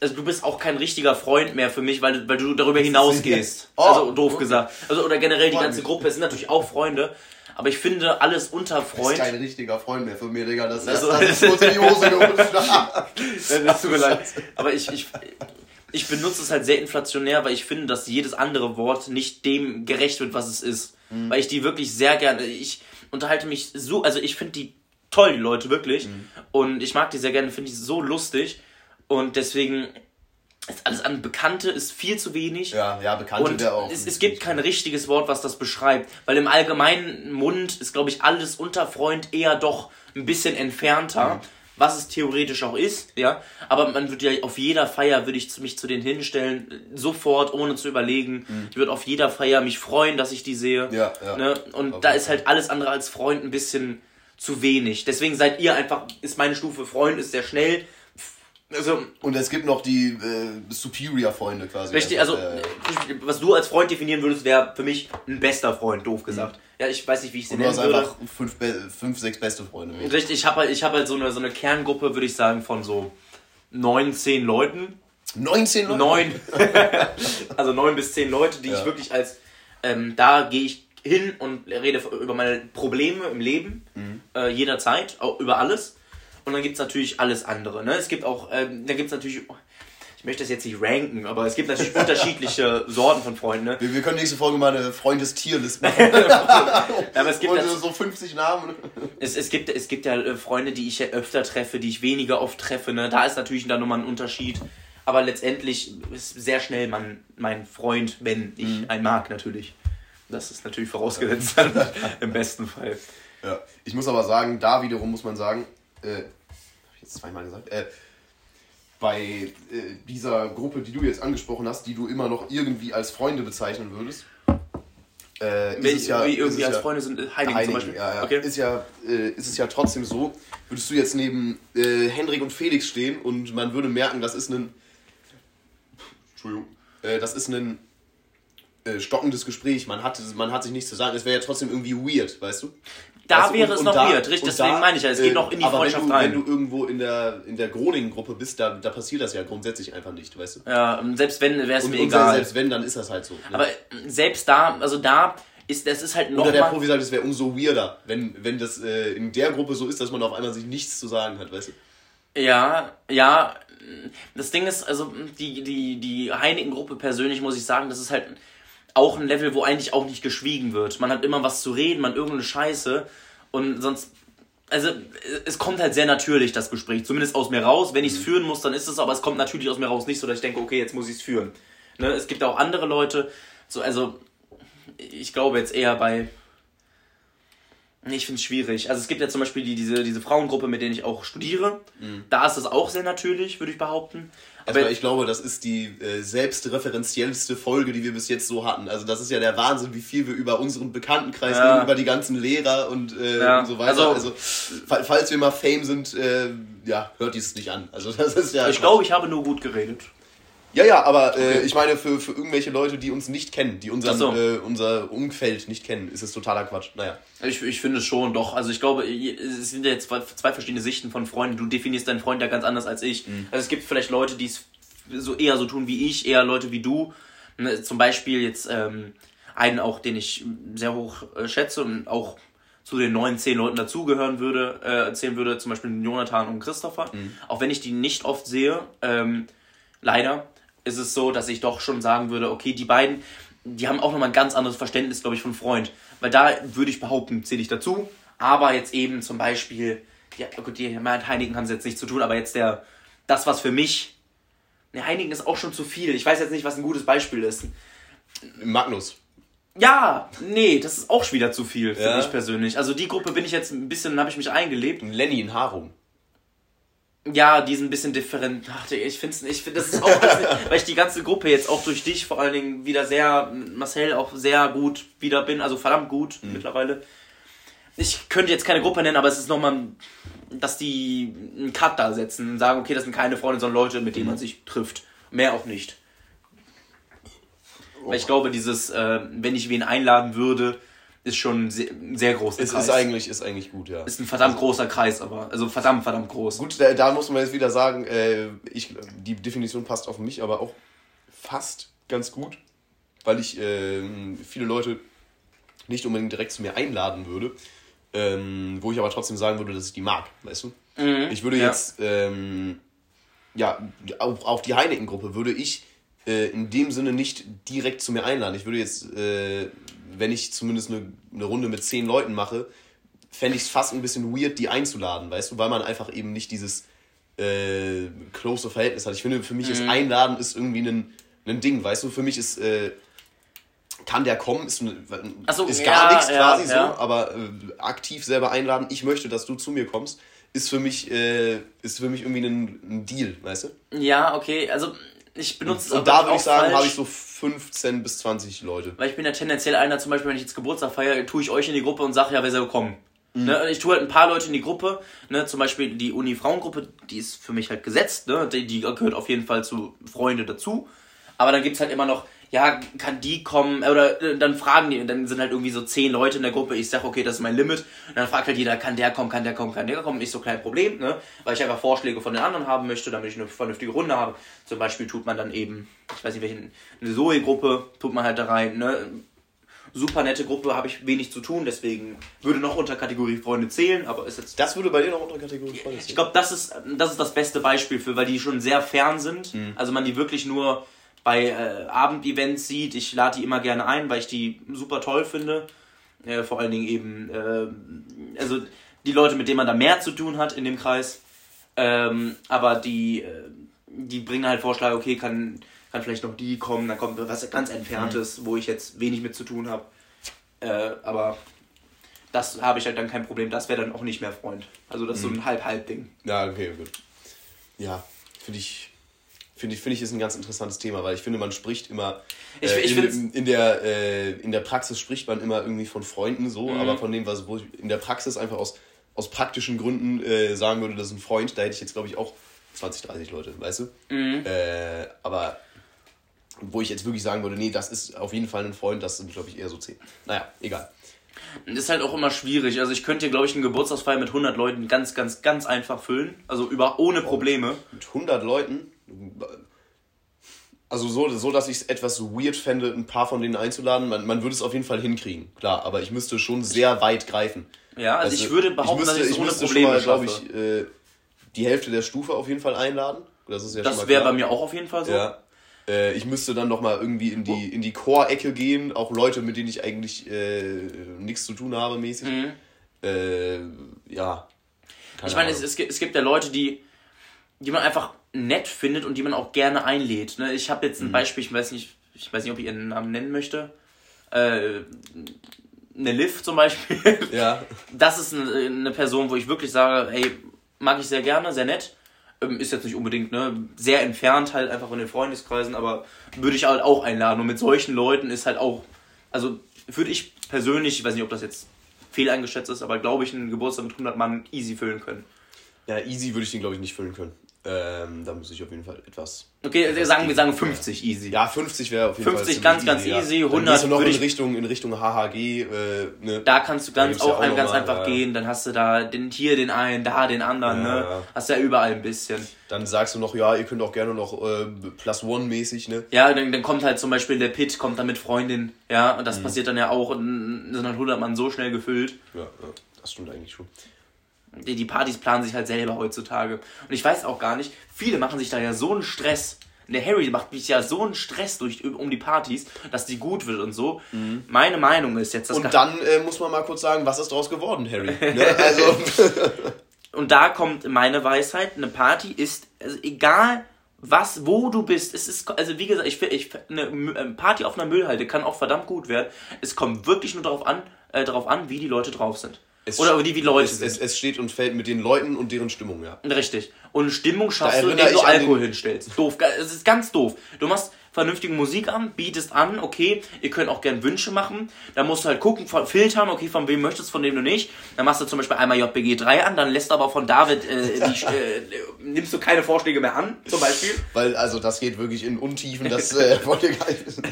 also du bist auch kein richtiger Freund mehr für mich, weil, weil du darüber hinausgehst. Oh, also doof okay. gesagt. Also, oder generell die ganze Gruppe, es sind natürlich auch Freunde, aber ich finde alles unter Freund. Das ist kein richtiger Freund mehr für mich, Digga. Das, also, das, das ist kurz in die Hose gerutscht. das tut mir leid. Aber ich, ich, ich benutze es halt sehr inflationär, weil ich finde, dass jedes andere Wort nicht dem gerecht wird, was es ist. Mhm. Weil ich die wirklich sehr gerne, ich unterhalte mich so, also ich finde die toll, die Leute, wirklich. Mhm. Und ich mag die sehr gerne, finde ich so lustig. Und deswegen ist alles an Bekannte ist viel zu wenig. Ja, ja, Bekannte wäre auch. Es, es gibt kein richtiges Wort, was das beschreibt. Weil im allgemeinen Mund ist, glaube ich, alles unter Freund eher doch ein bisschen entfernter. Mhm was es theoretisch auch ist, ja. Aber man würde ja auf jeder Feier würde ich mich zu denen hinstellen, sofort, ohne zu überlegen. Mhm. Ich würde auf jeder Feier mich freuen, dass ich die sehe. Ja, ja. Ne? Und auf da ist halt alles andere als Freund ein bisschen zu wenig. Deswegen seid ihr einfach, ist meine Stufe Freund, ist sehr schnell. Also, und es gibt noch die äh, Superior-Freunde quasi. Richtig, also, äh, was du als Freund definieren würdest, wäre für mich ein bester Freund, doof gesagt. Mhm. Ja, ich weiß nicht, wie ich sie nennen würde. Du hast einfach fünf, fünf, sechs beste Freunde. Richtig, ich habe halt, ich hab halt so, eine, so eine Kerngruppe, würde ich sagen, von so neun, zehn Leuten. 19 Leute? Neun. also neun bis zehn Leute, die ja. ich wirklich als, ähm, da gehe ich hin und rede über meine Probleme im Leben, mhm. äh, jederzeit, auch über alles. Und dann gibt es natürlich alles andere. Ne? Es gibt auch, ähm, da gibt es natürlich, ich möchte das jetzt nicht ranken, aber es gibt natürlich unterschiedliche Sorten von Freunden. Ne? Wir, wir, können nächste Folge mal eine Freundestierlist machen. ja, aber es gibt Und so 50 Namen. Es, es, gibt, es gibt ja äh, Freunde, die ich ja öfter treffe, die ich weniger oft treffe. Ne? Da ist natürlich dann nochmal ein Unterschied. Aber letztendlich ist sehr schnell mein, mein Freund, wenn ich mhm. einen mag, natürlich. Das ist natürlich vorausgesetzt im besten Fall. Ja, ich muss aber sagen, da wiederum muss man sagen, äh, hab ich jetzt zweimal gesagt, äh, bei äh, dieser Gruppe, die du jetzt angesprochen hast, die du immer noch irgendwie als Freunde bezeichnen würdest. Äh, ist es ja, wie irgendwie als ja, Freunde sind äh, Heiligen, Heiligen zum Beispiel. Ja, ja. Okay. Ist, ja, äh, ist es ja trotzdem so, würdest du jetzt neben äh, Hendrik und Felix stehen und man würde merken, das ist ein. Entschuldigung. Äh, das ist ein äh, stockendes Gespräch. Man hat, man hat sich nichts zu sagen. Es wäre ja trotzdem irgendwie weird, weißt du? Da weißt wäre und, es noch da, weird, richtig, deswegen da, meine ich ja, es geht äh, noch in die Freundschaft wenn du, rein. Wenn du irgendwo in der, in der Groningen-Gruppe bist, da, da passiert das ja grundsätzlich einfach nicht, weißt du? Ja, selbst wenn, wäre es mir und egal. Selbst wenn, dann ist das halt so. Ne? Aber selbst da, also da ist, das ist halt noch. Oder der Profi sagt, es wäre umso weirder, wenn, wenn das äh, in der Gruppe so ist, dass man auf einmal sich nichts zu sagen hat, weißt du? Ja, ja. Das Ding ist, also die, die, die Heineken-Gruppe persönlich, muss ich sagen, das ist halt auch ein Level, wo eigentlich auch nicht geschwiegen wird. Man hat immer was zu reden, man irgendeine Scheiße und sonst also es kommt halt sehr natürlich das Gespräch, zumindest aus mir raus. Wenn ich es mhm. führen muss, dann ist es, aber es kommt natürlich aus mir raus nicht so, dass ich denke, okay, jetzt muss ich es führen. Ne? Es gibt auch andere Leute, so also ich glaube jetzt eher bei Ich finde es schwierig. Also es gibt ja zum Beispiel die, diese, diese Frauengruppe, mit denen ich auch studiere. Mhm. Da ist es auch sehr natürlich, würde ich behaupten. Aber also ich glaube, das ist die äh, selbstreferenziellste Folge, die wir bis jetzt so hatten. Also das ist ja der Wahnsinn, wie viel wir über unseren Bekanntenkreis ja. reden, über die ganzen Lehrer und, äh, ja. und so weiter. Also, also falls wir mal Fame sind, äh, ja, hört dies nicht an. Also das ist ja. Ich glaube, ich habe nur gut geredet. Ja, ja, aber äh, ich meine, für, für irgendwelche Leute, die uns nicht kennen, die unseren, so. äh, unser Umfeld nicht kennen, ist es totaler Quatsch. Naja. Ich, ich finde schon, doch. Also ich glaube, es sind ja jetzt zwei, zwei verschiedene Sichten von Freunden. Du definierst deinen Freund ja ganz anders als ich. Mhm. Also es gibt vielleicht Leute, die es so eher so tun wie ich, eher Leute wie du. Ne, zum Beispiel jetzt ähm, einen auch, den ich sehr hoch äh, schätze und auch zu den neun, zehn Leuten dazugehören würde, äh, erzählen würde, zum Beispiel Jonathan und Christopher. Mhm. Auch wenn ich die nicht oft sehe, ähm, leider ist es so, dass ich doch schon sagen würde, okay, die beiden, die haben auch nochmal ein ganz anderes Verständnis, glaube ich, von Freund. Weil da würde ich behaupten, zähle ich dazu. Aber jetzt eben zum Beispiel, ja, gut, die mit Heinigen haben sie jetzt nichts zu tun, aber jetzt der, das, was für mich, ne, Heinigen ist auch schon zu viel. Ich weiß jetzt nicht, was ein gutes Beispiel ist. Magnus. Ja, nee, das ist auch schon wieder zu viel für ja. mich persönlich. Also die Gruppe bin ich jetzt ein bisschen, habe ich mich eingelebt. Lenny in Harum. Ja, die sind ein bisschen different. Ach, ich finde ich find, das ist auch, weil ich die ganze Gruppe jetzt auch durch dich vor allen Dingen wieder sehr, Marcel auch sehr gut wieder bin, also verdammt gut mhm. mittlerweile. Ich könnte jetzt keine Gruppe nennen, aber es ist nochmal, dass die einen Cut da setzen und sagen, okay, das sind keine Freunde, sondern Leute, mit denen man mhm. sich trifft. Mehr auch nicht. Oh. Weil ich glaube, dieses, äh, wenn ich wen einladen würde, ist schon sehr, sehr groß. Es Kreis. ist eigentlich, ist eigentlich gut, ja. Ist ein verdammt großer Kreis, aber also verdammt, verdammt groß. Gut, da, da muss man jetzt wieder sagen, äh, ich, die Definition passt auf mich, aber auch fast ganz gut, weil ich äh, viele Leute nicht unbedingt direkt zu mir einladen würde, ähm, wo ich aber trotzdem sagen würde, dass ich die mag, weißt du? Mhm, ich würde ja. jetzt, ähm, ja, auch, auch die Heineken-Gruppe würde ich äh, in dem Sinne nicht direkt zu mir einladen. Ich würde jetzt äh, wenn ich zumindest eine, eine Runde mit zehn Leuten mache, fände ich es fast ein bisschen weird, die einzuladen, weißt du, weil man einfach eben nicht dieses äh, close Verhältnis hat. Ich finde, für mich mhm. ist Einladen ist irgendwie ein, ein Ding, weißt du, für mich ist, äh, kann der kommen, ist, so, ist gar ja, nichts quasi ja, so, aber äh, aktiv selber einladen, ich möchte, dass du zu mir kommst, ist für mich, äh, ist für mich irgendwie ein, ein Deal, weißt du? Ja, okay, also ich benutze es Und da würde ich sagen, habe ich so 15 bis 20 Leute. Weil ich bin ja tendenziell einer, zum Beispiel, wenn ich jetzt Geburtstag feiere, tue ich euch in die Gruppe und sage, ja, wer soll kommen. Mhm. Ne, ich tue halt ein paar Leute in die Gruppe, ne, zum Beispiel die Uni-Frauengruppe, die ist für mich halt gesetzt, ne, die, die gehört auf jeden Fall zu Freunde dazu. Aber dann gibt es halt immer noch ja, kann die kommen, oder äh, dann fragen die, und dann sind halt irgendwie so zehn Leute in der Gruppe, ich sag, okay, das ist mein Limit, und dann fragt halt jeder, kann der kommen, kann der kommen, kann der kommen, nicht so kein Problem, ne, weil ich einfach Vorschläge von den anderen haben möchte, damit ich eine vernünftige Runde habe. Zum Beispiel tut man dann eben, ich weiß nicht, welche, eine Zoe-Gruppe tut man halt da rein, ne, super nette Gruppe, habe ich wenig zu tun, deswegen würde noch unter Kategorie Freunde zählen, aber ist jetzt. Das würde bei dir noch unter Kategorie Freunde zählen. Ich glaube, das ist, das ist das beste Beispiel für, weil die schon sehr fern sind. Mhm. Also man die wirklich nur bei äh, Abendevents sieht. Ich lade die immer gerne ein, weil ich die super toll finde. Äh, vor allen Dingen eben, äh, also die Leute, mit denen man da mehr zu tun hat in dem Kreis. Ähm, aber die, äh, die bringen halt Vorschläge, okay, kann, kann vielleicht noch die kommen, dann kommt was ganz Entferntes, mhm. wo ich jetzt wenig mit zu tun habe. Äh, aber das habe ich halt dann kein Problem, das wäre dann auch nicht mehr Freund. Also das ist mhm. so ein Halb-Halb-Ding. Ja, okay, gut. Ja, finde ich finde ich, find ich ist ein ganz interessantes Thema, weil ich finde, man spricht immer. Äh, ich, ich in, in, der, äh, in der Praxis spricht man immer irgendwie von Freunden so, mhm. aber von dem, was wo ich in der Praxis einfach aus, aus praktischen Gründen äh, sagen würde, das ist ein Freund, da hätte ich jetzt, glaube ich, auch 20, 30 Leute, weißt du? Mhm. Äh, aber wo ich jetzt wirklich sagen würde, nee, das ist auf jeden Fall ein Freund, das sind, glaube ich, eher so 10. Naja, egal. Das ist halt auch immer schwierig. Also ich könnte glaube ich, einen Geburtstagsfeier mit 100 Leuten ganz, ganz, ganz einfach füllen. Also über ohne Probleme. Mit 100 Leuten? Also so, so dass ich es etwas weird fände, ein paar von denen einzuladen. Man, man würde es auf jeden Fall hinkriegen, klar, aber ich müsste schon sehr weit greifen. Ja, also, also ich würde behaupten, ich müsste, dass ich es ohne Probleme glaube ich, äh, die Hälfte der Stufe auf jeden Fall einladen. Das ja Das wäre bei mir auch auf jeden Fall so. Ja. Äh, ich müsste dann nochmal irgendwie in die, in die Core-Ecke gehen, auch Leute, mit denen ich eigentlich äh, nichts zu tun habe, mäßig. Mhm. Äh, ja. ich meine, es, es gibt ja Leute, die, die man einfach nett findet und die man auch gerne einlädt. Ne? Ich habe jetzt ein mhm. Beispiel, ich weiß nicht, ich weiß nicht, ob ich ihren Namen nennen möchte. Äh, eine Liv zum Beispiel. Ja. Das ist eine, Person, wo ich wirklich sage, hey, mag ich sehr gerne, sehr nett. Ähm, ist jetzt nicht unbedingt ne, sehr entfernt halt einfach von den Freundeskreisen, aber würde ich halt auch einladen. Und mit solchen Leuten ist halt auch, also würde ich persönlich, ich weiß nicht, ob das jetzt fehleingeschätzt ist, aber glaube ich, einen Geburtstag mit 100 Mann easy füllen können. Ja, easy würde ich den, glaube ich, nicht füllen können. Ähm, da muss ich auf jeden Fall etwas. Okay, etwas sagen wir sagen 50 easy. Ja, 50 wäre auf jeden 50 Fall. 50 ganz, easy, ganz easy. Ja. 100 dann noch in Richtung, in Richtung HHG. Äh, ne? Da kannst du ganz auch, ja auch ganz mal, einfach ja. gehen. Dann hast du da den, hier den einen, da den anderen. ne? Hast ja überall ein bisschen. Dann sagst du noch, ja, ihr könnt auch gerne noch äh, Plus One mäßig. Ne? Ja, dann, dann kommt halt zum Beispiel der Pit, kommt dann mit Freundin. Ja, und das mhm. passiert dann ja auch. Und sind dann 100 Mann so schnell gefüllt. Ja, ja das stimmt eigentlich schon die Partys planen sich halt selber heutzutage. Und ich weiß auch gar nicht, viele machen sich da ja so einen Stress. Der Harry macht mich ja so einen Stress durch, um die Partys, dass die gut wird und so. Mhm. Meine Meinung ist jetzt, dass. Und dann äh, muss man mal kurz sagen, was ist daraus geworden, Harry? ne? Also. und da kommt meine Weisheit: Eine Party ist, also egal was, wo du bist, es ist, also wie gesagt, ich, ich eine Party auf einer Müllhalde kann auch verdammt gut werden. Es kommt wirklich nur darauf an, äh, darauf an, wie die Leute drauf sind. Es Oder wie die Leute es, sind. Es, es, steht und fällt mit den Leuten und deren Stimmung, ja. Richtig. Und Stimmung schaffst du, indem du Alkohol hinstellst. Doof. Es ist ganz doof. Du machst vernünftige Musik an, bietest an, okay, ihr könnt auch gern Wünsche machen. Da musst du halt gucken, filtern, okay, von wem möchtest, von dem du nicht. Dann machst du zum Beispiel einmal JBG 3 an, dann lässt aber von David, äh, die, äh, nimmst du keine Vorschläge mehr an, zum Beispiel. Weil, also das geht wirklich in Untiefen, das äh, wollte ich gar nicht wissen.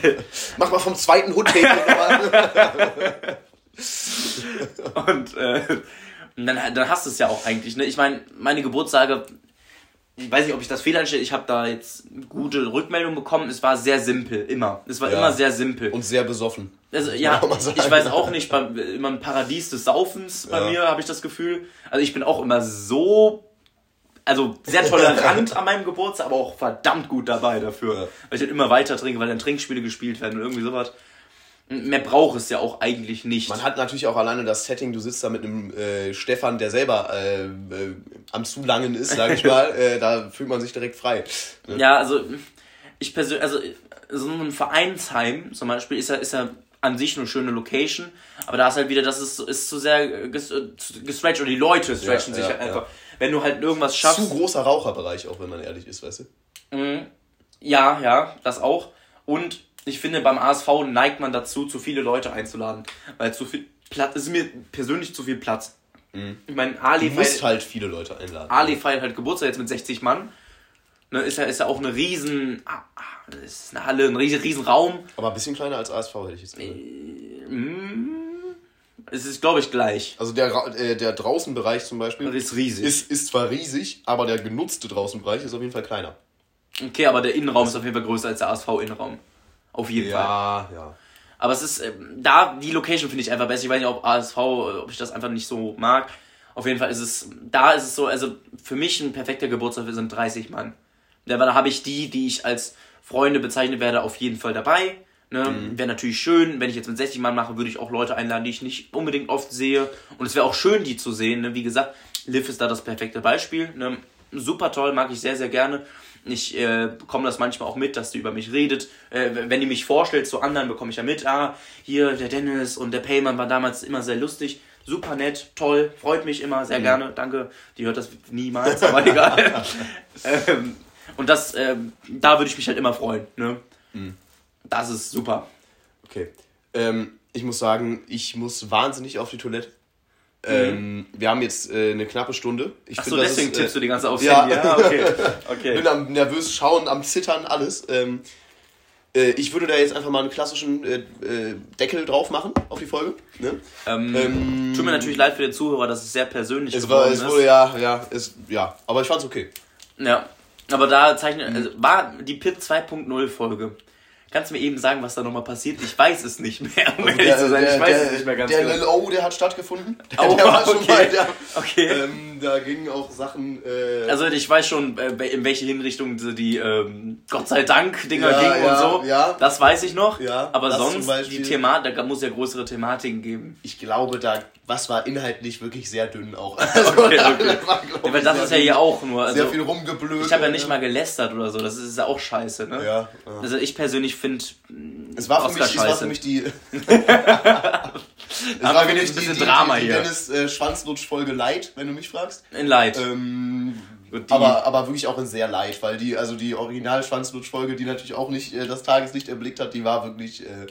Mach mal vom zweiten Hut und äh, dann, dann hast du es ja auch eigentlich. Ne? Ich meine, meine Geburtstage, ich weiß nicht, ob ich das fehlanstelle, ich habe da jetzt gute Rückmeldungen bekommen. Es war sehr simpel, immer. Es war ja. immer sehr simpel. Und sehr besoffen. Also ja, ich weiß auch nicht, bei, immer ein Paradies des Saufens bei ja. mir, habe ich das Gefühl. Also ich bin auch immer so also sehr tolerant an meinem Geburtstag, aber auch verdammt gut dabei dafür. Ja. Weil ich dann immer weiter trinke, weil dann Trinkspiele gespielt werden und irgendwie sowas. Mehr braucht es ja auch eigentlich nicht. Man hat natürlich auch alleine das Setting, du sitzt da mit einem äh, Stefan, der selber äh, äh, am Zulangen ist, sag ich mal, äh, da fühlt man sich direkt frei. Ne? Ja, also ich persönlich, also so ein Vereinsheim zum Beispiel ist ja, ist ja an sich eine schöne Location, aber da ist halt wieder, das ist, ist zu sehr gestretched oder die Leute stretchen ja, sich ja, halt einfach. Ja. Wenn du halt irgendwas schaffst. Zu großer Raucherbereich, auch wenn man ehrlich ist, weißt du? Mhm. Ja, ja, das auch. Und ich finde, beim ASV neigt man dazu, zu viele Leute einzuladen. Weil zu viel Platz, ist mir persönlich zu viel Platz. Mhm. Ich meine, Ali du musst halt viele Leute einladen. Ali feiert halt Geburtstag jetzt mit 60 Mann. Ne, ist ja, ist ja auch eine riesen, ah, ah, ist eine Halle, ein riesen, riesen Raum. Aber ein bisschen kleiner als ASV hätte ich jetzt gesagt. Äh, mm, es ist, glaube ich, gleich. Also der, äh, der Draußenbereich zum Beispiel ist riesig. Ist, ist zwar riesig, aber der genutzte Draußenbereich ist auf jeden Fall kleiner. Okay, aber der Innenraum ist auf jeden Fall größer als der ASV-Innenraum. Auf jeden ja, Fall. Ja, ja. Aber es ist, äh, da, die Location finde ich einfach besser. Ich weiß nicht, ob ASV, ob ich das einfach nicht so mag. Auf jeden Fall ist es, da ist es so, also für mich ein perfekter Geburtstag sind 30 Mann. Da, da habe ich die, die ich als Freunde bezeichnen werde, auf jeden Fall dabei. Ne? Mhm. Wäre natürlich schön, wenn ich jetzt mit 60 Mann mache, würde ich auch Leute einladen, die ich nicht unbedingt oft sehe. Und es wäre auch schön, die zu sehen. Ne? Wie gesagt, Liv ist da das perfekte Beispiel. Ne? Super toll, mag ich sehr, sehr gerne. Ich äh, bekomme das manchmal auch mit, dass die über mich redet. Äh, wenn die mich vorstellt zu anderen, bekomme ich ja mit, ah, hier der Dennis und der Payman war damals immer sehr lustig. Super nett, toll, freut mich immer, sehr mhm. gerne, danke. Die hört das niemals, aber egal. ähm, und das, ähm, da würde ich mich halt immer freuen. Ne? Mhm. Das ist super. Okay. Ähm, ich muss sagen, ich muss wahnsinnig auf die Toilette. Ähm, wir haben jetzt äh, eine knappe Stunde. Ich Ach so, find, deswegen ist, tippst du die ganze aufs ja. Handy. Ja, okay. okay. Bin am nervös schauen, am zittern, alles. Ähm, äh, ich würde da jetzt einfach mal einen klassischen äh, äh Deckel drauf machen auf die Folge. Ne? Ähm, ähm, tut mir natürlich leid für den Zuhörer, dass es sehr persönlich es war, es wurde, ja, ja, es, ja, aber ich fand's okay. Ja, aber da zeichnet, also war die Pit 2.0 Folge. Kannst du mir eben sagen, was da nochmal passiert? Ich weiß es nicht mehr, um ehrlich zu sein. Ich weiß der, es nicht mehr ganz Der genau. Lil O, der hat stattgefunden. Der, oh, der war okay. schon mal, der, okay. Ähm, da gingen auch Sachen. Äh, also ich weiß schon, äh, in welche Hinrichtung die ähm, Gott sei Dank Dinger ja, gingen ja, und so. Ja. Das weiß ich noch. Ja, aber sonst die Thematik, da muss ja größere Thematiken geben. Ich glaube, da was war inhaltlich wirklich sehr dünn auch. Also, okay, okay. War, ja, weil das ist ja hier auch nur. Also, sehr viel rumgeblöd. Ich habe ja nicht mal gelästert oder so. Das ist ja auch scheiße, ne? Ja. ja. Also ich persönlich finde es war, für mich, es war für mich die. Es war wirklich ein bisschen die, Drama die, die, die hier. Dennis äh, Schwanzlutsch-Folge Light, wenn du mich fragst. In Light. Ähm, aber, aber wirklich auch in sehr Light, weil die, also die original Schwanzlutsch-Folge, die natürlich auch nicht äh, das Tageslicht erblickt hat, die war wirklich äh,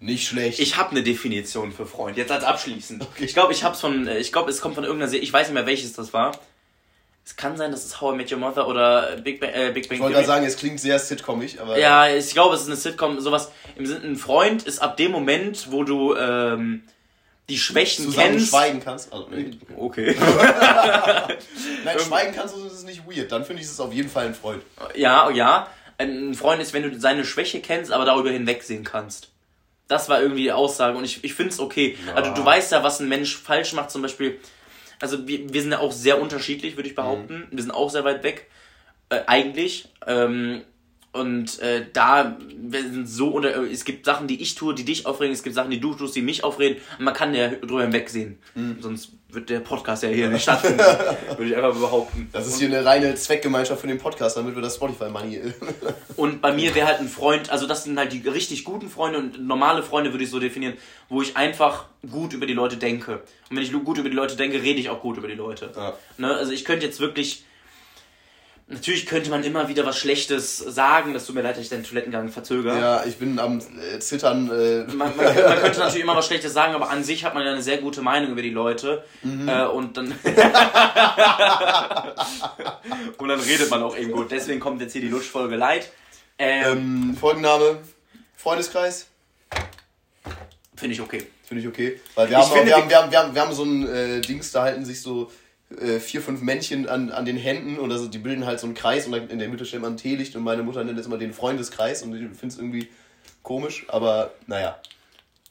nicht schlecht. Ich habe eine Definition für Freund, jetzt als abschließend. Okay. Ich glaube, ich hab's von, äh, ich glaube, es kommt von irgendeiner Serie, ich weiß nicht mehr welches das war. Es kann sein, dass es How I Met Your Mother oder Big Bang, äh, Big Bang Ich wollte gerade sagen, es klingt sehr sitcomig, aber. Ja, ich glaube, es ist eine Sitcom, sowas. Im Sinne, ein Freund ist ab dem Moment, wo du ähm, die Schwächen Zusammen kennst. schweigen kannst. Also, nee. Okay. Nein, schweigen kannst du, das ist nicht weird. Dann finde ich es auf jeden Fall ein Freund. Ja, ja. Ein Freund ist, wenn du seine Schwäche kennst, aber darüber hinwegsehen kannst. Das war irgendwie die Aussage und ich, ich finde es okay. Ja. Also du weißt ja, was ein Mensch falsch macht, zum Beispiel also wir, wir sind ja auch sehr unterschiedlich, würde ich behaupten. Mhm. Wir sind auch sehr weit weg, äh, eigentlich. Ähm, und äh, da wir sind so unter, es gibt Sachen, die ich tue, die dich aufregen, es gibt Sachen, die du tust, die mich aufregen. Und man kann ja drüber hinwegsehen. Mhm. Sonst wird der Podcast ja hier nicht stattfinden, würde ich einfach behaupten. Das ist hier eine reine Zweckgemeinschaft für den Podcast, damit wir das Spotify-Money. und bei mir wäre halt ein Freund, also das sind halt die richtig guten Freunde und normale Freunde würde ich so definieren, wo ich einfach gut über die Leute denke. Und wenn ich gut über die Leute denke, rede ich auch gut über die Leute. Ja. Ne? Also ich könnte jetzt wirklich Natürlich könnte man immer wieder was Schlechtes sagen, das tut mir leid, dass ich deinen Toilettengang verzögere. Ja, ich bin am äh, Zittern. Äh. Man, man, man, könnte natürlich immer was Schlechtes sagen, aber an sich hat man ja eine sehr gute Meinung über die Leute. Mhm. Äh, und dann. und dann redet man auch eben gut. Deswegen kommt jetzt hier die Lutschfolge Leid. Ähm, ähm, Folgenname: Freundeskreis. Finde ich okay. Finde ich okay. Weil wir, haben, finde, wir, haben, wir, haben, wir, haben, wir haben so ein äh, Dings, da halten sich so äh, vier, fünf Männchen an, an den Händen und also die bilden halt so einen Kreis und in der Mitte stellt man ein Teelicht und meine Mutter nennt es immer den Freundeskreis und ich finde es irgendwie komisch, aber naja.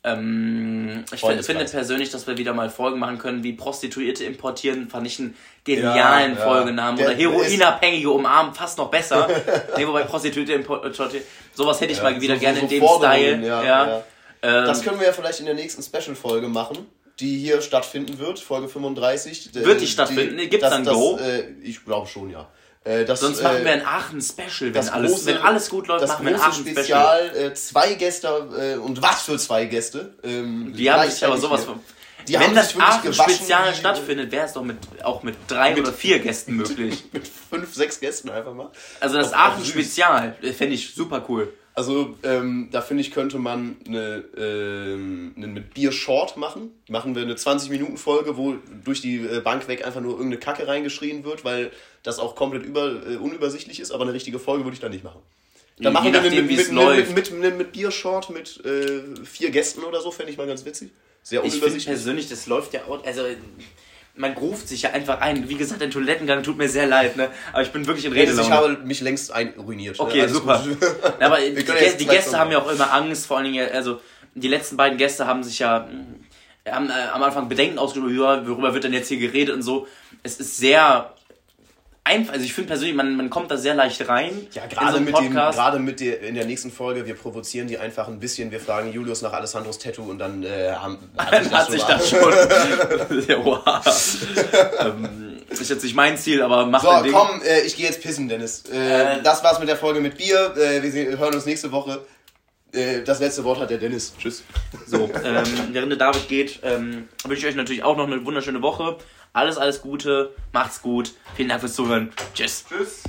Ähm, ich finde persönlich, dass wir wieder mal Folgen machen können, wie Prostituierte importieren, fand ich einen genialen ja, Folgenamen. Ja. Oder Heroinabhängige umarmen, fast noch besser. nee, wobei Prostituierte importieren, sowas hätte ich ja, mal wieder so, gerne so in dem Style. Ja, ähm, das können wir ja vielleicht in der nächsten Special-Folge machen die hier stattfinden wird, Folge 35. Wird die stattfinden? Die, Gibt es dann Go? Äh, ich glaube schon, ja. Äh, das, Sonst machen wir ein Aachen-Special, wenn, alles, große, wenn alles gut läuft, machen wir ein Aachen-Special. Äh, zwei Gäste, äh, und was für zwei Gäste. Ähm, die haben sich aber sowas von... Wenn das Aachen-Spezial stattfindet, wäre es doch mit, auch mit drei mit, oder vier Gästen möglich. mit fünf, sechs Gästen einfach mal. Also das Aachen-Spezial fände ich super cool. Also ähm, da finde ich, könnte man eine, ähm, eine mit Bier Short machen. Machen wir eine 20-Minuten-Folge, wo durch die äh, Bank weg einfach nur irgendeine Kacke reingeschrien wird, weil das auch komplett über, äh, unübersichtlich ist, aber eine richtige Folge würde ich da nicht machen. Dann machen wir nachdem, mit, mit, mit, mit, mit, mit Bier Short mit äh, vier Gästen oder so, fände ich mal ganz witzig. Sehr unübersichtlich. Ich persönlich, das läuft ja auch, also man ruft sich ja einfach ein. Wie gesagt, der Toilettengang tut mir sehr leid, ne? Aber ich bin wirklich in Rede. Ich habe mich längst ein ruiniert. Ne? Okay, ne? super. aber die, Gäste, die Gäste haben ja auch immer Angst, vor allen Dingen, also die letzten beiden Gäste haben sich ja äh, haben, äh, am Anfang Bedenken ausgedrückt, worüber wird denn jetzt hier geredet und so. Es ist sehr einfach, also ich finde persönlich, man, man kommt da sehr leicht rein. Ja, gerade so mit dem, gerade mit der, in der nächsten Folge, wir provozieren die einfach ein bisschen, wir fragen Julius nach Alessandros Tattoo und dann äh, haben, hat sich das, schon. ja, wow. ähm, ist jetzt nicht mein Ziel, aber mach So, komm, äh, ich gehe jetzt pissen, Dennis. Äh, äh, das war's mit der Folge mit Bier. Äh, wir hören uns nächste Woche. Äh, das letzte Wort hat der Dennis. Tschüss. So, ähm, während der David geht, ähm, wünsche ich euch natürlich auch noch eine wunderschöne Woche. Alles, alles Gute, macht's gut. Vielen Dank fürs Zuhören. Tschüss. Tschüss.